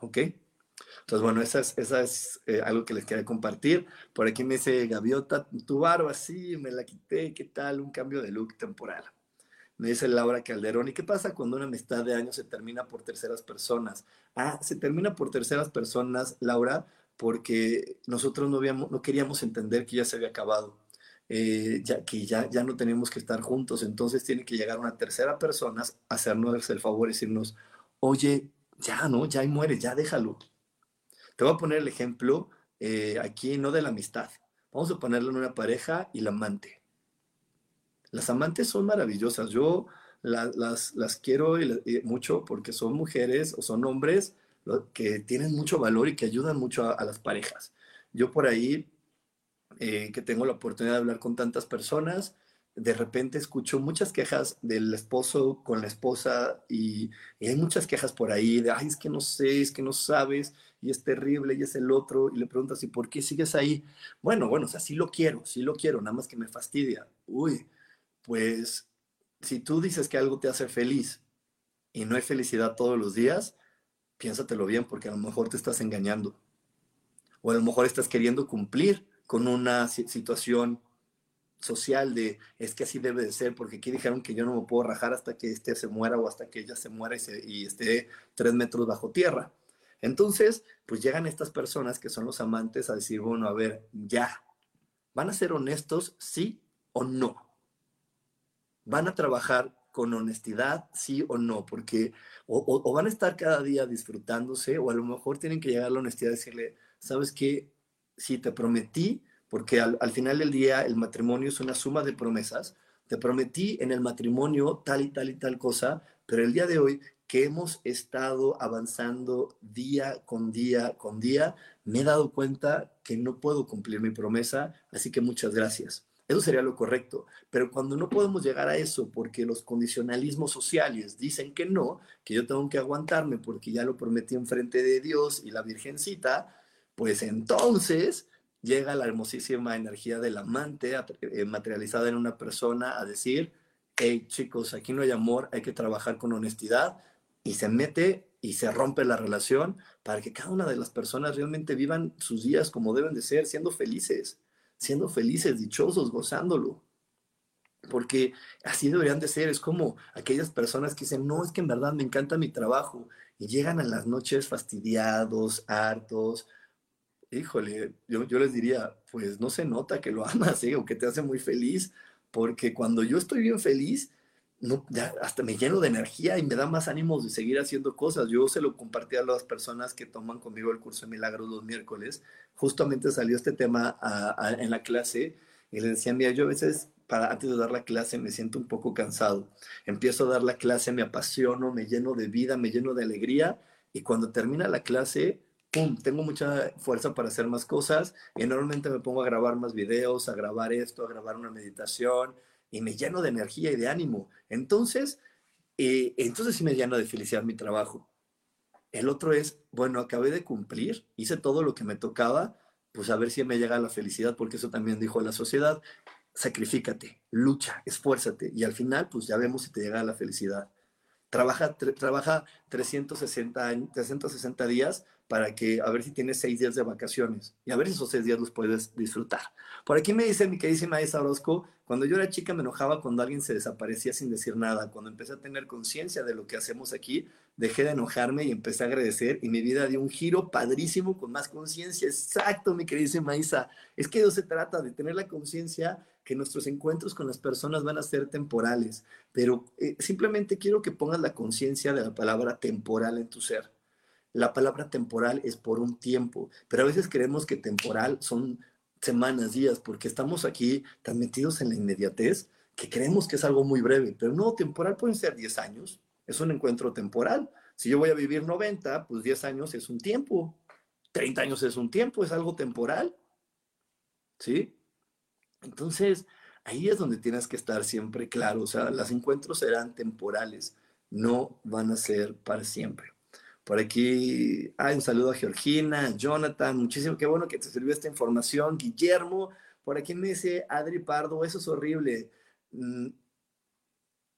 ¿Ok? Entonces, bueno, esa es, esa es eh, algo que les quería compartir. Por aquí me dice Gaviota, tu barba, sí, me la quité, ¿qué tal? Un cambio de look temporal. Me dice Laura Calderón, ¿y qué pasa cuando una amistad de años se termina por terceras personas? Ah, se termina por terceras personas, Laura, porque nosotros no, habíamos, no queríamos entender que ya se había acabado, eh, que ya, ya no teníamos que estar juntos, entonces tiene que llegar una tercera persona a hacernos el favor y decirnos, oye, ya no, ya ahí muere, ya déjalo. Te voy a poner el ejemplo eh, aquí, no de la amistad, vamos a ponerlo en una pareja y la amante. Las amantes son maravillosas, yo las, las, quiero mucho porque son mujeres o son hombres que tienen mucho valor y que ayudan mucho a, las parejas. Yo por ahí, eh, que tengo la oportunidad de hablar con tantas personas, de repente escucho muchas quejas del esposo con la esposa y, hay muchas quejas por ahí de, ay, es que no sé, es que no sabes y es terrible y es el otro y le preguntas, ¿y por qué sigues ahí? Bueno, bueno, o sea, sí lo quiero, sí lo quiero, nada más que me fastidia. Uy, pues si tú dices que algo te hace feliz y no hay felicidad todos los días, piénsatelo bien porque a lo mejor te estás engañando. O a lo mejor estás queriendo cumplir con una situación social de es que así debe de ser, porque aquí dijeron que yo no me puedo rajar hasta que este se muera o hasta que ella se muera y, esté tres metros bajo tierra. Entonces, pues llegan estas personas que son los amantes a decir, bueno, a ver, ya, ¿van a ser honestos, sí o no? ¿Van a trabajar con honestidad, sí o no, porque o, van a estar cada día disfrutándose o a lo mejor tienen que llegar a la honestidad y decirle, sabes qué, si te prometí, porque al, final del día el matrimonio es una suma de promesas, te prometí en el matrimonio tal y tal y tal cosa, pero el día de hoy que hemos estado avanzando día con día con día, me he dado cuenta que no puedo cumplir mi promesa, así que muchas gracias. Eso sería lo correcto. Pero cuando no podemos llegar a eso porque los condicionalismos sociales dicen que no, que yo tengo que aguantarme porque ya lo prometí en frente de Dios y la Virgencita, pues entonces llega la hermosísima energía del amante eh, materializada en una persona a decir, hey chicos, aquí no hay amor, hay que trabajar con honestidad y se mete y se rompe la relación para que cada una de las personas realmente vivan sus días como deben de ser, siendo felices siendo felices, dichosos, gozándolo. Porque así deberían de ser. Es como aquellas personas que dicen, no, es que en verdad me encanta mi trabajo. Y llegan a las noches fastidiados, hartos. Híjole, yo, yo les diría, pues no se nota que lo amas ¿eh? o que te hace muy feliz. Porque cuando yo estoy bien feliz, no, hasta me lleno de energía y me da más ánimos de seguir haciendo cosas. Yo se lo compartí a las personas que toman conmigo el curso de milagros los miércoles. Justamente salió este tema en la clase y les decía, mira, yo a veces para antes de dar la clase me siento un poco cansado. Empiezo a dar la clase, me apasiono, me lleno de vida, me lleno de alegría y cuando termina la clase, ¡pum!, tengo mucha fuerza para hacer más cosas y normalmente me pongo a grabar más videos, a grabar esto, a grabar una meditación, y me lleno de energía y de ánimo. Entonces, eh, entonces sí me lleno de felicidad mi trabajo. El otro es, bueno, acabé de cumplir, hice todo lo que me tocaba, pues a ver si me llega la felicidad, porque eso también dijo la sociedad, sacrifícate, lucha, esfuérzate, y al final, pues ya vemos si te llega la felicidad. Trabaja, trabaja 360, 360 días para que a ver si tienes seis días de vacaciones y a ver si esos seis días los puedes disfrutar. Por aquí me dice mi queridísima Isa Orozco, cuando yo era chica me enojaba cuando alguien se desaparecía sin decir nada. Cuando empecé a tener conciencia de lo que hacemos aquí, dejé de enojarme y empecé a agradecer y mi vida dio un giro padrísimo con más conciencia. Exacto, mi queridísima Isa. Es que eso se trata de tener la conciencia que nuestros encuentros con las personas van a ser temporales, pero eh, simplemente quiero que pongas la conciencia de la palabra temporal en tu ser la palabra temporal es por un tiempo, pero a veces creemos que temporal son semanas, días, porque estamos aquí tan metidos en la inmediatez que creemos que es algo muy breve, pero no, temporal pueden ser 10 años, es un encuentro temporal. Si yo voy a vivir 90, pues 10 años es un tiempo, 30 años es un tiempo, es algo temporal. ¿Sí? Entonces, ahí es donde tienes que estar siempre claro. O sea, los encuentros serán temporales, no van a ser para siempre. Por aquí hay un saludo a Georgina, Jonathan, muchísimo, qué bueno que te sirvió esta información. Guillermo, por aquí me dice Adri Pardo, eso es horrible. Mm,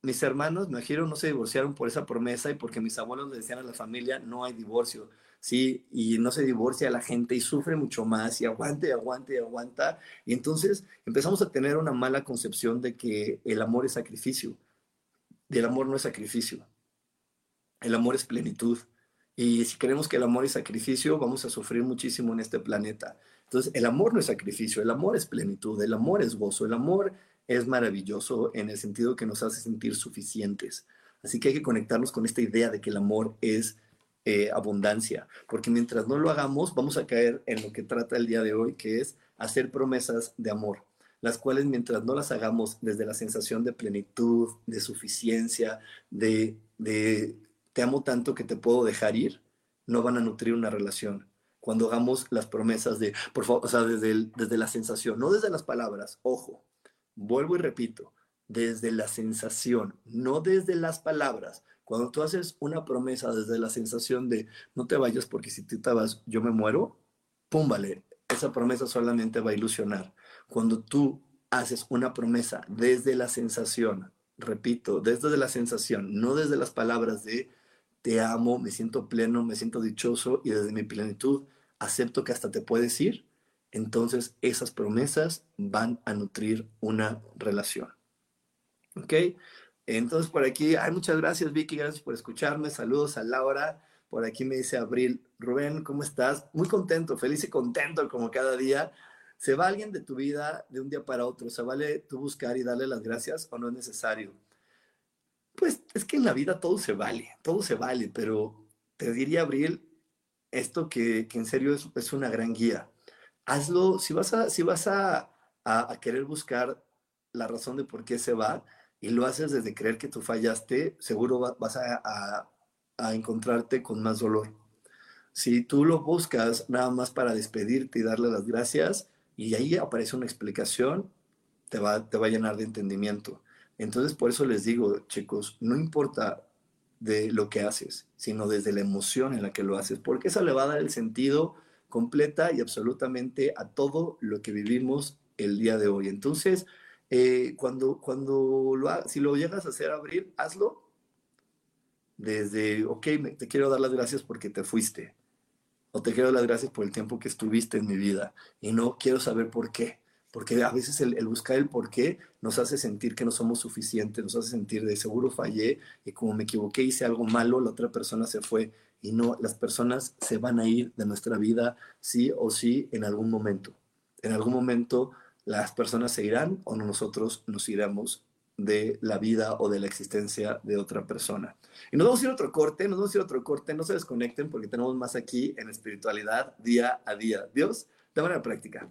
mis hermanos, me imagino, no se divorciaron por esa promesa y porque mis abuelos le decían a la familia, no hay divorcio, ¿sí? Y no se divorcia la gente y sufre mucho más y aguante, aguante, aguanta. Y entonces empezamos a tener una mala concepción de que el amor es sacrificio. El amor no es sacrificio. El amor es plenitud. Y si queremos que el amor es sacrificio, vamos a sufrir muchísimo en este planeta. Entonces, el amor no es sacrificio, el amor es plenitud, el amor es gozo, el amor es maravilloso en el sentido que nos hace sentir suficientes. Así que hay que conectarnos con esta idea de que el amor es eh, abundancia, porque mientras no lo hagamos, vamos a caer en lo que trata el día de hoy, que es hacer promesas de amor, las cuales mientras no las hagamos desde la sensación de plenitud, de suficiencia, de, te amo tanto que te puedo dejar ir, no van a nutrir una relación. Cuando hagamos las promesas de, por favor, o sea, desde, desde la sensación, no desde las palabras, ojo, Vuelvo y repito, desde la sensación, no desde las palabras. Cuando tú haces una promesa desde la sensación de no te vayas porque si tú te vas yo me muero, pum, vale, esa promesa solamente va a ilusionar. Cuando tú haces una promesa desde la sensación, repito, desde la sensación, no desde las palabras de te amo, me siento pleno, me siento dichoso y desde mi plenitud acepto que hasta te puedes ir, entonces esas promesas van a nutrir una relación. ¿Ok? Entonces por aquí, hay muchas gracias Vicky, gracias por escucharme, saludos a Laura, por aquí me dice Abril, Rubén, ¿cómo estás? Muy contento, feliz y contento como cada día. ¿Se va alguien de tu vida de un día para otro? ¿Se vale tú buscar y darle las gracias o no es necesario? Pues es que en la vida todo se vale, todo se vale, pero te diría, Abril, esto que, en serio es, es una gran guía hazlo, si vas a, si vas a, querer buscar la razón de por qué se va y lo haces desde creer que tú fallaste, seguro vas a, encontrarte con más dolor. Si tú lo buscas nada más para despedirte y darle las gracias y ahí aparece una explicación, te va, te va a llenar de entendimiento. Entonces, por eso les digo, chicos, no importa de lo que haces, sino desde la emoción en la que lo haces, porque eso le va a dar el sentido completa y absolutamente a todo lo que vivimos el día de hoy. Entonces, eh, cuando, cuando lo, si lo llegas a hacer abrir, hazlo. Desde, ok, te quiero dar las gracias porque te fuiste, o te quiero dar las gracias por el tiempo que estuviste en mi vida, y no quiero saber por qué, porque a veces el, el buscar el por qué nos hace sentir que no somos suficientes, nos hace sentir de seguro fallé, y como me equivoqué, hice algo malo, la otra persona se fue, y no, las personas se van a ir de nuestra vida sí o sí en algún momento. En algún momento las personas se irán o nosotros nos iremos de la vida o de la existencia de otra persona. Y nos vamos a ir a otro corte, nos vamos a ir a otro corte, no se desconecten porque tenemos más aquí en espiritualidad día a día. Dios, de manera práctica.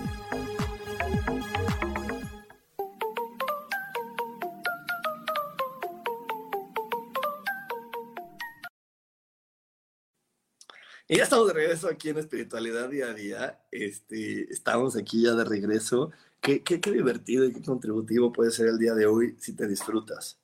Y ya estamos de regreso aquí en Espiritualidad Día a Día. Este, estamos aquí ya de regreso. Qué, qué, qué divertido y qué contributivo puede ser el día de hoy si te disfrutas.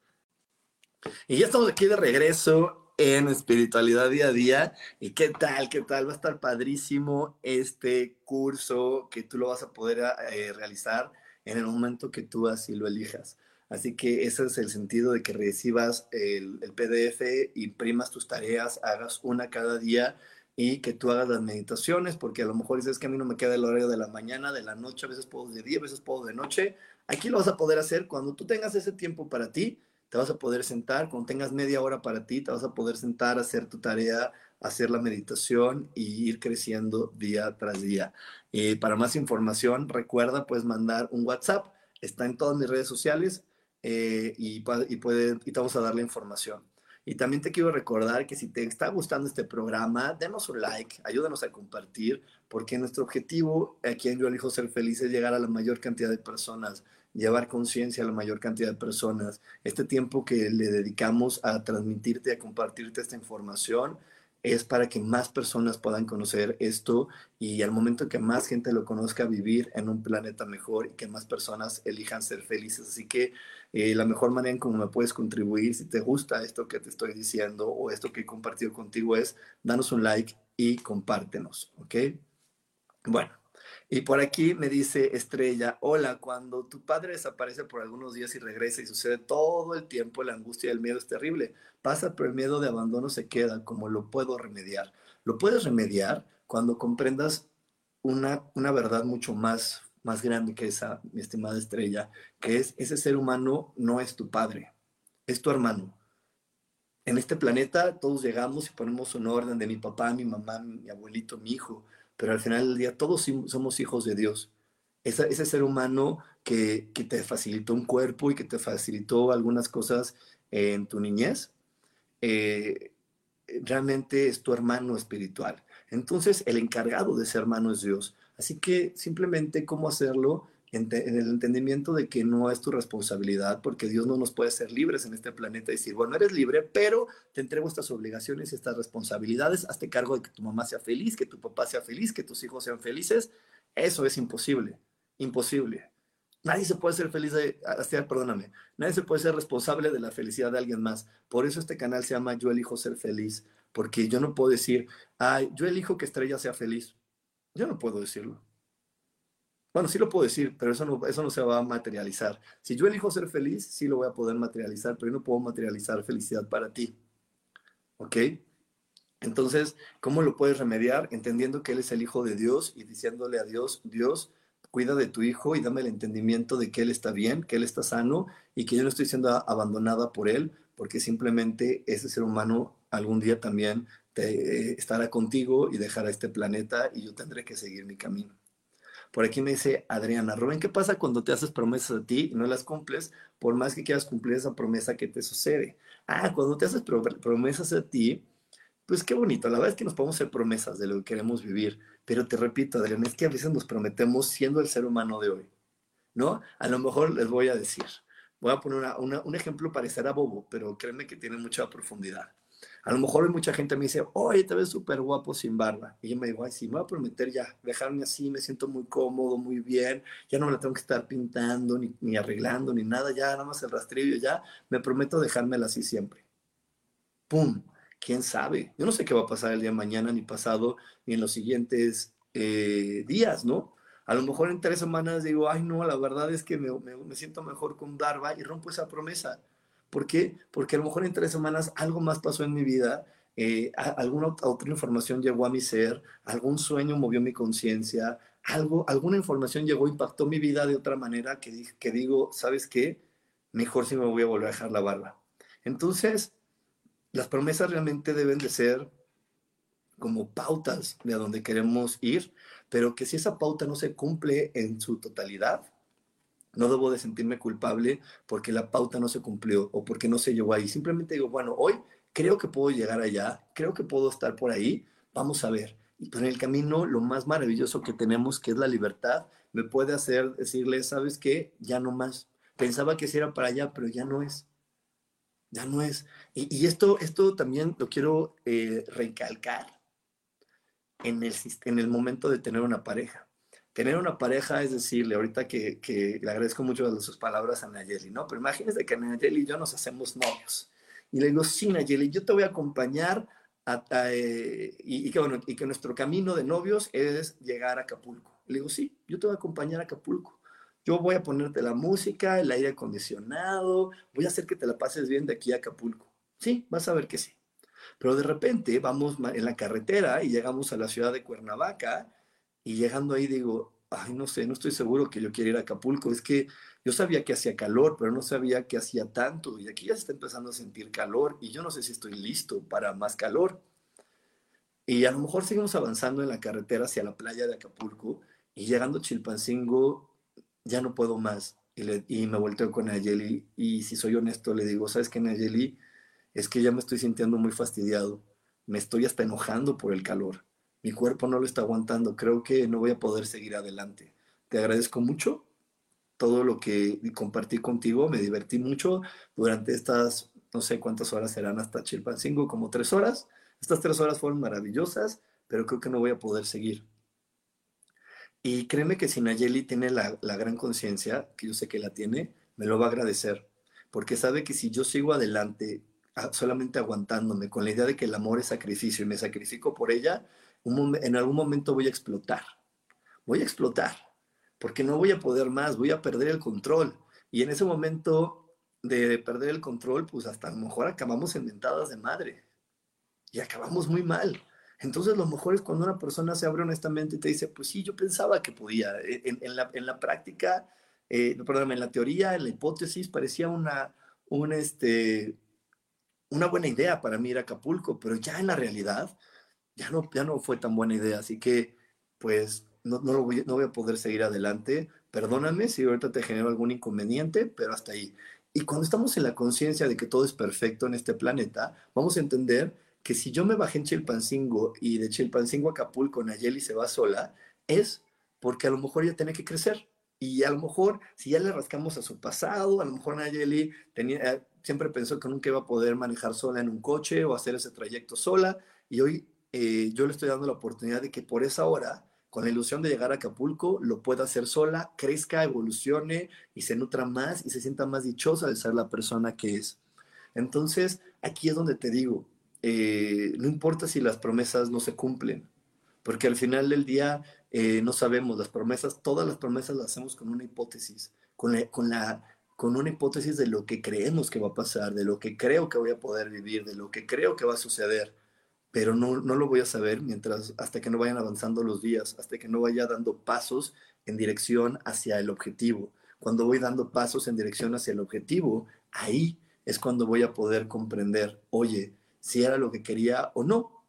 Y ya estamos aquí de regreso en Espiritualidad Día a Día. ¿Y qué tal? ¿Qué tal? Va a estar padrísimo este curso que tú lo vas a poder eh, realizar en el momento que tú así lo elijas. Así que ese es el sentido de que recibas el, el PDF, imprimas tus tareas, hagas una cada día y que tú hagas las meditaciones, porque a lo mejor dices que a mí no me queda el horario de la mañana, de la noche, a veces puedo de día, a veces puedo de noche. Aquí lo vas a poder hacer cuando tú tengas ese tiempo para ti, te vas a poder sentar, cuando tengas media hora para ti, te vas a poder sentar, hacer tu tarea, hacer la meditación y ir creciendo día tras día. Y para más información, recuerda, puedes mandar un WhatsApp, está en todas mis redes sociales eh, y, y, puede, y te vamos a dar la información. Y también te quiero recordar que si te está gustando este programa, denos un like, ayúdanos a compartir, porque nuestro objetivo aquí en Yo Elijo Ser Feliz es llegar a la mayor cantidad de personas, llevar conciencia a la mayor cantidad de personas. Este tiempo que le dedicamos a transmitirte, a compartirte esta información, es para que más personas puedan conocer esto y al momento que más gente lo conozca, vivir en un planeta mejor y que más personas elijan ser felices. Así que eh, la mejor manera en cómo me puedes contribuir, si te gusta esto que te estoy diciendo o esto que he compartido contigo, es danos un like y compártenos, ¿ok? Bueno, y por aquí me dice Estrella, hola, cuando tu padre desaparece por algunos días y regresa y sucede todo el tiempo, la angustia y el miedo es terrible. Pasa, pero el miedo de abandono se queda, como lo puedo remediar. Lo puedes remediar cuando comprendas una, una verdad mucho más, más grande que esa, mi estimada Estrella, que es ese ser humano no es tu padre, es tu hermano. En este planeta todos llegamos y ponemos un orden de mi papá, mi mamá, mi abuelito, mi hijo pero al final del día todos somos hijos de Dios. Ese, ser humano que, que, te facilitó un cuerpo y que te facilitó algunas cosas en tu niñez, eh, realmente es tu hermano espiritual. Entonces, el encargado de ese hermano es Dios. Así que simplemente cómo hacerlo en, el entendimiento de que no es tu responsabilidad, porque Dios no nos puede ser libres en este planeta y decir, bueno, eres libre, pero te entrego estas obligaciones y estas responsabilidades, hazte cargo de que tu mamá sea feliz, que tu papá sea feliz, que tus hijos sean felices. Eso es imposible, imposible. Nadie se puede ser feliz de, perdóname, nadie se puede ser responsable de la felicidad de alguien más. Por eso este canal se llama Yo elijo ser feliz, porque yo no puedo decir, ay, yo elijo que Estrella sea feliz. Yo no puedo decirlo. Bueno, sí lo puedo decir, pero eso no, eso no se va a materializar. Si yo elijo ser feliz, sí lo voy a poder materializar, pero yo no puedo materializar felicidad para ti. ¿Ok? Entonces, ¿cómo lo puedes remediar? Entendiendo que Él es el Hijo de Dios y diciéndole a Dios, Dios, cuida de tu hijo y dame el entendimiento de que Él está bien, que Él está sano y que yo no estoy siendo abandonada por Él, porque simplemente ese ser humano algún día también estará contigo y dejará este planeta y yo tendré que seguir mi camino. Por aquí me dice Adriana, Rubén, ¿qué pasa cuando te haces promesas a ti y no las cumples? Por más que quieras cumplir esa promesa, ¿qué te sucede? Ah, cuando te haces promesas a ti, pues qué bonito. La verdad es que nos podemos hacer promesas de lo que queremos vivir. Pero te repito, Adriana, es que a veces nos prometemos siendo el ser humano de hoy. ¿No? A lo mejor les voy a decir. Voy a poner un ejemplo parecerá bobo, pero créeme que tiene mucha profundidad. A lo mejor mucha gente me dice, oye, te ves súper guapo sin barba. Y yo me digo, ay, sí, me voy a prometer ya, dejarme así, me siento muy cómodo, muy bien, ya no me la tengo que estar pintando, ni, arreglando, ni nada, ya nada más el rastrillo, ya me prometo dejármela así siempre. ¡Pum! ¿Quién sabe? Yo no sé qué va a pasar el día de mañana, ni pasado, ni en los siguientes eh, días, ¿no? A lo mejor en tres semanas digo, ay, no, la verdad es que me, me siento mejor con barba y rompo esa promesa ¿Por qué? Porque a lo mejor en tres semanas algo más pasó en mi vida, eh, alguna otra información llegó a mi ser, algún sueño movió mi conciencia, algo, alguna información llegó, impactó mi vida de otra manera que, que digo, ¿sabes qué? Mejor si me voy a volver a dejar la barba. Entonces, las promesas realmente deben de ser como pautas de a donde queremos ir, pero que si esa pauta no se cumple en su totalidad, no debo de sentirme culpable porque la pauta no se cumplió o porque no se llegó ahí. Simplemente digo, bueno, hoy creo que puedo llegar allá, creo que puedo estar por ahí, vamos a ver. pero en el camino lo más maravilloso que tenemos, que es la libertad, me puede hacer decirle, ¿sabes qué? Ya no más. Pensaba que si era para allá, pero ya no es. Ya no es. Y, esto, esto también lo quiero eh, recalcar en el momento de tener una pareja. Tener una pareja es decirle, ahorita que, que le agradezco mucho de sus palabras a Nayeli, ¿no? Pero imagínese que Nayeli y yo nos hacemos novios. Y le digo, sí, Nayeli, yo te voy a acompañar eh, y, que, bueno, y que nuestro camino de novios es llegar a Acapulco. Le digo, sí, yo te voy a acompañar a Acapulco. Yo voy a ponerte la música, el aire acondicionado, voy a hacer que te la pases bien de aquí a Acapulco. Sí, vas a ver que sí. Pero de repente vamos en la carretera y llegamos a la ciudad de Cuernavaca y llegando ahí digo, ay, no sé, no estoy seguro que yo quiera ir a Acapulco. Es que yo sabía que hacía calor, pero no sabía que hacía tanto. Y aquí ya se está empezando a sentir calor y yo no sé si estoy listo para más calor. Y a lo mejor seguimos avanzando en la carretera hacia la playa de Acapulco y llegando a Chilpancingo ya no puedo más. Y, me volteo con Nayeli y si soy honesto le digo, ¿sabes qué Nayeli? Es que ya me estoy sintiendo muy fastidiado. Me estoy hasta enojando por el calor. Mi cuerpo no lo está aguantando. Creo que no voy a poder seguir adelante. Te agradezco mucho todo lo que compartí contigo. Me divertí mucho durante estas, no sé cuántas horas serán hasta Chilpancingo, como tres horas. Estas tres horas fueron maravillosas, pero creo que no voy a poder seguir. Y créeme que si Nayeli tiene la, gran conciencia, que yo sé que la tiene, me lo va a agradecer, porque sabe que si yo sigo adelante solamente aguantándome con la idea de que el amor es sacrificio y me sacrifico por ella, en algún momento voy a explotar. Voy a explotar, porque no voy a poder más, voy a perder el control. Y en ese momento de perder el control, pues hasta a lo mejor acabamos en mentadas de madre y acabamos muy mal. Entonces, lo mejor es cuando una persona se abre honestamente y te dice, pues sí, yo pensaba que podía. E, en, la, práctica, eh, perdón, en la teoría, en la hipótesis, parecía una, un, este, una buena idea para mí ir a Acapulco, pero ya en la realidad, ya no, ya no fue tan buena idea. Así que, pues, no, no, lo voy, no voy a poder seguir adelante. Perdóname si ahorita te genero algún inconveniente, pero hasta ahí. Y cuando estamos en la conciencia de que todo es perfecto en este planeta, vamos a entender que si yo me bajé en Chilpancingo y de Chilpancingo a Acapulco Nayeli se va sola, es porque a lo mejor ella tiene que crecer. Y a lo mejor, si ya le rascamos a su pasado, a lo mejor Nayeli tenía, eh, siempre pensó que nunca iba a poder manejar sola en un coche o hacer ese trayecto sola. Y hoy eh, yo le estoy dando la oportunidad de que por esa hora, con la ilusión de llegar a Acapulco, lo pueda hacer sola, crezca, evolucione y se nutra más y se sienta más dichosa de ser la persona que es. Entonces, aquí es donde te digo, eh, no importa si las promesas no se cumplen, porque al final del día eh, no sabemos, las promesas, todas las promesas las hacemos con una hipótesis, con, con, la, con una hipótesis de lo que creemos que va a pasar, de lo que creo que voy a poder vivir, de lo que creo que va a suceder, pero no, no lo voy a saber mientras, hasta que no vayan avanzando los días, hasta que no vaya dando pasos en dirección hacia el objetivo. Cuando voy dando pasos en dirección hacia el objetivo, ahí es cuando voy a poder comprender, oye, si era lo que quería o no.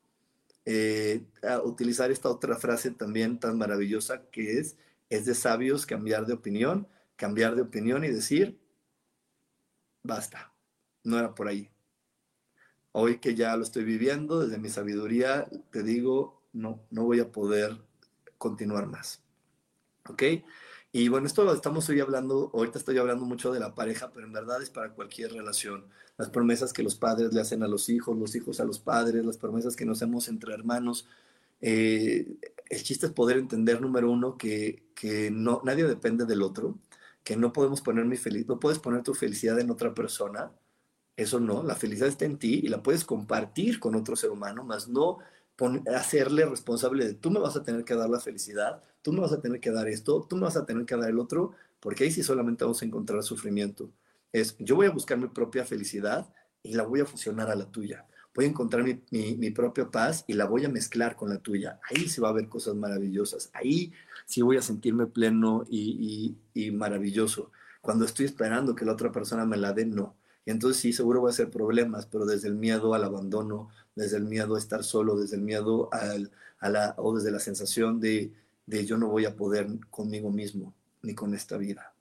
Eh, utilizar esta otra frase también tan maravillosa que es, es de sabios cambiar de opinión, cambiar de opinión y decir, basta, no era por ahí. Hoy que ya lo estoy viviendo, desde mi sabiduría, te digo, no, no voy a poder continuar más. ¿Ok? Y bueno, esto lo estamos hoy hablando, ahorita estoy hablando mucho de la pareja, pero en verdad es para cualquier relación. Las promesas que los padres le hacen a los hijos, los hijos a los padres, las promesas que nos hacemos entre hermanos. Eh, el chiste es poder entender, número uno, que, que no, nadie depende del otro, que no podemos poner mi feliz, no puedes poner tu felicidad en otra persona. Eso no, la felicidad está en ti y la puedes compartir con otro ser humano, más no hacerle responsable de tú me vas a tener que dar la felicidad, tú me vas a tener que dar esto, tú me vas a tener que dar el otro, porque ahí sí solamente vamos a encontrar sufrimiento. Es, yo voy a buscar mi propia felicidad y la voy a fusionar a la tuya. Voy a encontrar mi, mi, propia paz y la voy a mezclar con la tuya. Ahí sí va a haber cosas maravillosas. Ahí sí voy a sentirme pleno y, y, y maravilloso. Cuando estoy esperando que la otra persona me la dé, no. Entonces sí, seguro va a ser problemas, pero desde el miedo al abandono, desde el miedo a estar solo, desde el miedo al, a la, o desde la sensación de, de yo no voy a poder conmigo mismo ni con esta vida.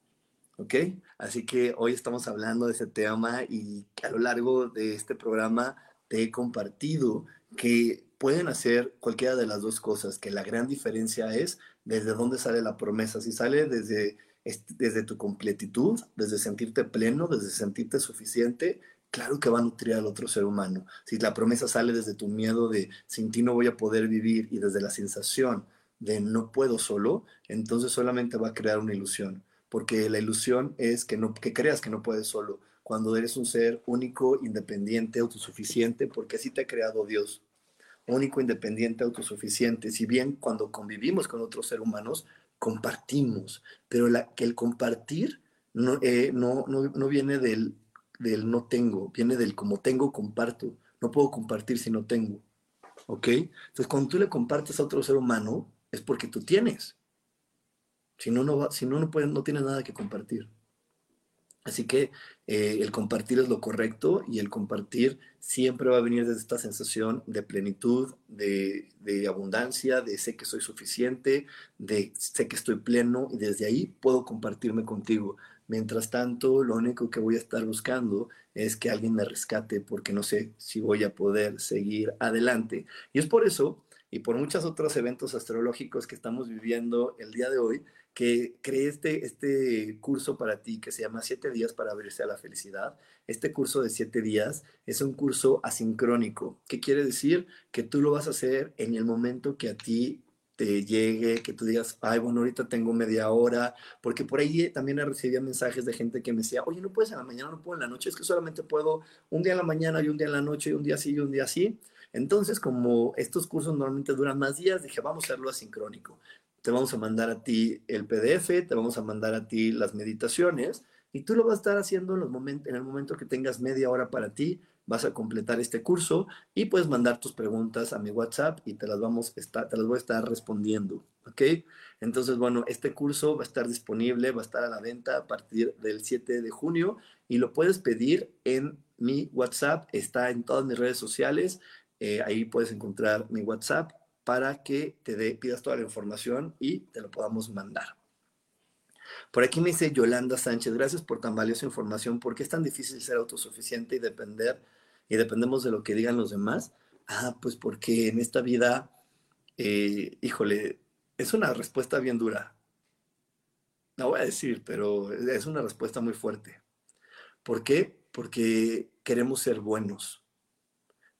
¿Ok? Así que hoy estamos hablando de ese tema y a lo largo de este programa te he compartido que pueden hacer cualquiera de las dos cosas, que la gran diferencia es desde dónde sale la promesa. Si sale desde, desde tu completitud, desde sentirte pleno, desde sentirte suficiente, claro que va a nutrir al otro ser humano. Si la promesa sale desde tu miedo de sin ti no voy a poder vivir y desde la sensación de no puedo solo, entonces solamente va a crear una ilusión, porque la ilusión es que no que creas que no puedes solo, cuando eres un ser único, independiente, autosuficiente, porque así te ha creado Dios. Único, independiente, autosuficiente. Si bien cuando convivimos con otros seres humanos, compartimos, pero que el compartir no, eh, no, no, no viene del del no tengo, viene del como tengo, comparto. No puedo compartir si no tengo. ¿Ok? Entonces, cuando tú le compartes a otro ser humano, es porque tú tienes. Si no, no, va, si no, no, no tienes nada que compartir. Así que eh, el compartir es lo correcto y el compartir siempre va a venir desde esta sensación de plenitud, de, de, abundancia, de sé que soy suficiente, de sé que estoy pleno y desde ahí puedo compartirme contigo. Mientras tanto, lo único que voy a estar buscando es que alguien me rescate porque no sé si voy a poder seguir adelante. Y es por eso, y por muchos otros eventos astrológicos que estamos viviendo el día de hoy, que creé este, este curso para ti que se llama Siete días para abrirse a la felicidad. Este curso de siete días es un curso asincrónico. ¿Qué quiere decir? Que tú lo vas a hacer en el momento que a ti te llegue, que tú digas, ay, bueno, ahorita tengo media hora, porque por ahí también recibía mensajes de gente que me decía, oye, no puedes en la mañana, no puedo en la noche, es que solamente puedo un día en la mañana y un día en la noche, y un día así y un día así. Entonces, como estos cursos normalmente duran más días, dije, vamos a hacerlo asincrónico. Te vamos a mandar a ti el PDF, te vamos a mandar a ti las meditaciones, y tú lo vas a estar haciendo en, el momento que tengas media hora para ti, vas a completar este curso y puedes mandar tus preguntas a mi WhatsApp y te las, vamos te las voy a estar respondiendo, ¿ok? Entonces, bueno, este curso va a estar disponible, va a estar a la venta a partir del 7 de junio y lo puedes pedir en mi WhatsApp, está en todas mis redes sociales, eh, ahí puedes encontrar mi WhatsApp para que te dé, pidas toda la información y te lo podamos mandar. Por aquí me dice Yolanda Sánchez, gracias por tan valiosa información. ¿Por qué es tan difícil ser autosuficiente y depender y dependemos de lo que digan los demás? Ah, pues porque en esta vida, eh, híjole, es una respuesta bien dura. No voy a decir, pero es una respuesta muy fuerte. ¿Por qué? Porque queremos ser buenos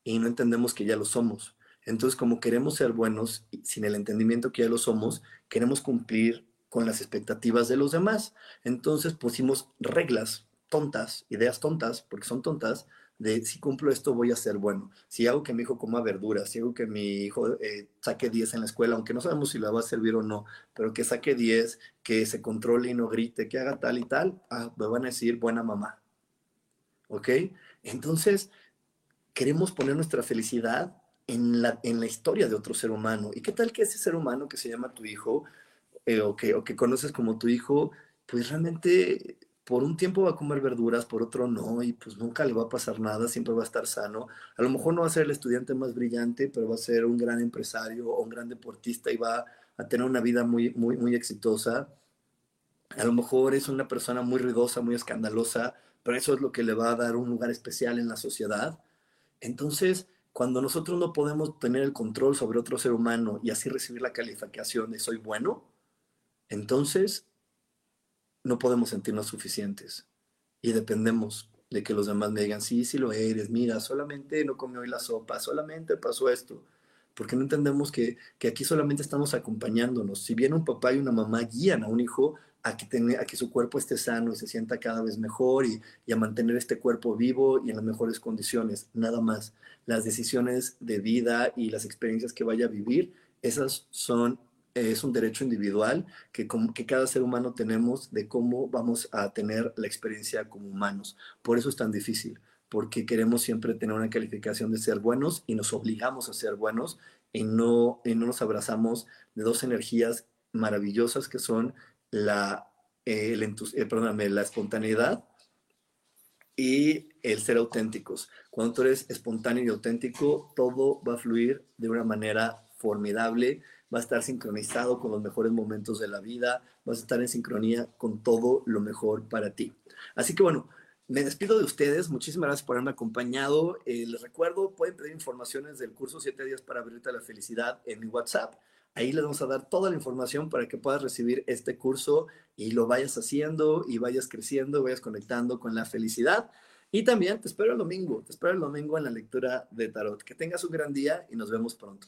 y no entendemos que ya lo somos. Entonces, como queremos ser buenos, sin el entendimiento que ya lo somos, queremos cumplir con las expectativas de los demás. Entonces pusimos reglas tontas, ideas tontas, porque son tontas, de si cumplo esto voy a ser bueno. Si hago que mi hijo coma verduras, si hago que mi hijo eh, saque 10 en la escuela, aunque no sabemos si la va a servir o no, pero que saque 10, que se controle y no grite, que haga tal y tal, ah, me van a decir buena mamá. ¿Ok? Entonces, queremos poner nuestra felicidad en la, en la historia de otro ser humano. ¿Y qué tal que ese ser humano que se llama tu hijo eh, o, que, o que conoces como tu hijo, pues realmente por un tiempo va a comer verduras, por otro no, y pues nunca le va a pasar nada, siempre va a estar sano. A lo mejor no va a ser el estudiante más brillante, pero va a ser un gran empresario o un gran deportista y va a tener una vida muy, muy, muy exitosa. A lo mejor es una persona muy ruidosa, muy escandalosa, pero eso es lo que le va a dar un lugar especial en la sociedad. Entonces, cuando nosotros no podemos tener el control sobre otro ser humano y así recibir la calificación de soy bueno, entonces no podemos sentirnos suficientes y dependemos de que los demás me digan, sí, sí lo eres, mira, solamente no comió hoy la sopa, solamente pasó esto, porque no entendemos que, aquí solamente estamos acompañándonos. Si bien un papá y una mamá guían a un hijo a que, su cuerpo esté sano y se sienta cada vez mejor y, y a mantener este cuerpo vivo y en las mejores condiciones, nada más. Las decisiones de vida y las experiencias que vaya a vivir, esas son es un derecho individual que, que cada ser humano tenemos de cómo vamos a tener la experiencia como humanos. Por eso es tan difícil, porque queremos siempre tener una calificación de ser buenos y nos obligamos a ser buenos y no, y no nos abrazamos de dos energías maravillosas que son la, eh, el eh, la espontaneidad y el ser auténticos. Cuando tú eres espontáneo y auténtico, todo va a fluir de una manera formidable va a estar sincronizado con los mejores momentos de la vida, vas a estar en sincronía con todo lo mejor para ti. Así que bueno, me despido de ustedes. Muchísimas gracias por haberme acompañado. Eh, les recuerdo, pueden pedir informaciones del curso 7 días para abrirte a la felicidad en mi WhatsApp. Ahí les vamos a dar toda la información para que puedas recibir este curso y lo vayas haciendo y vayas creciendo, vayas conectando con la felicidad. Y también te espero el domingo, te espero el domingo en la lectura de Tarot. Que tengas un gran día y nos vemos pronto.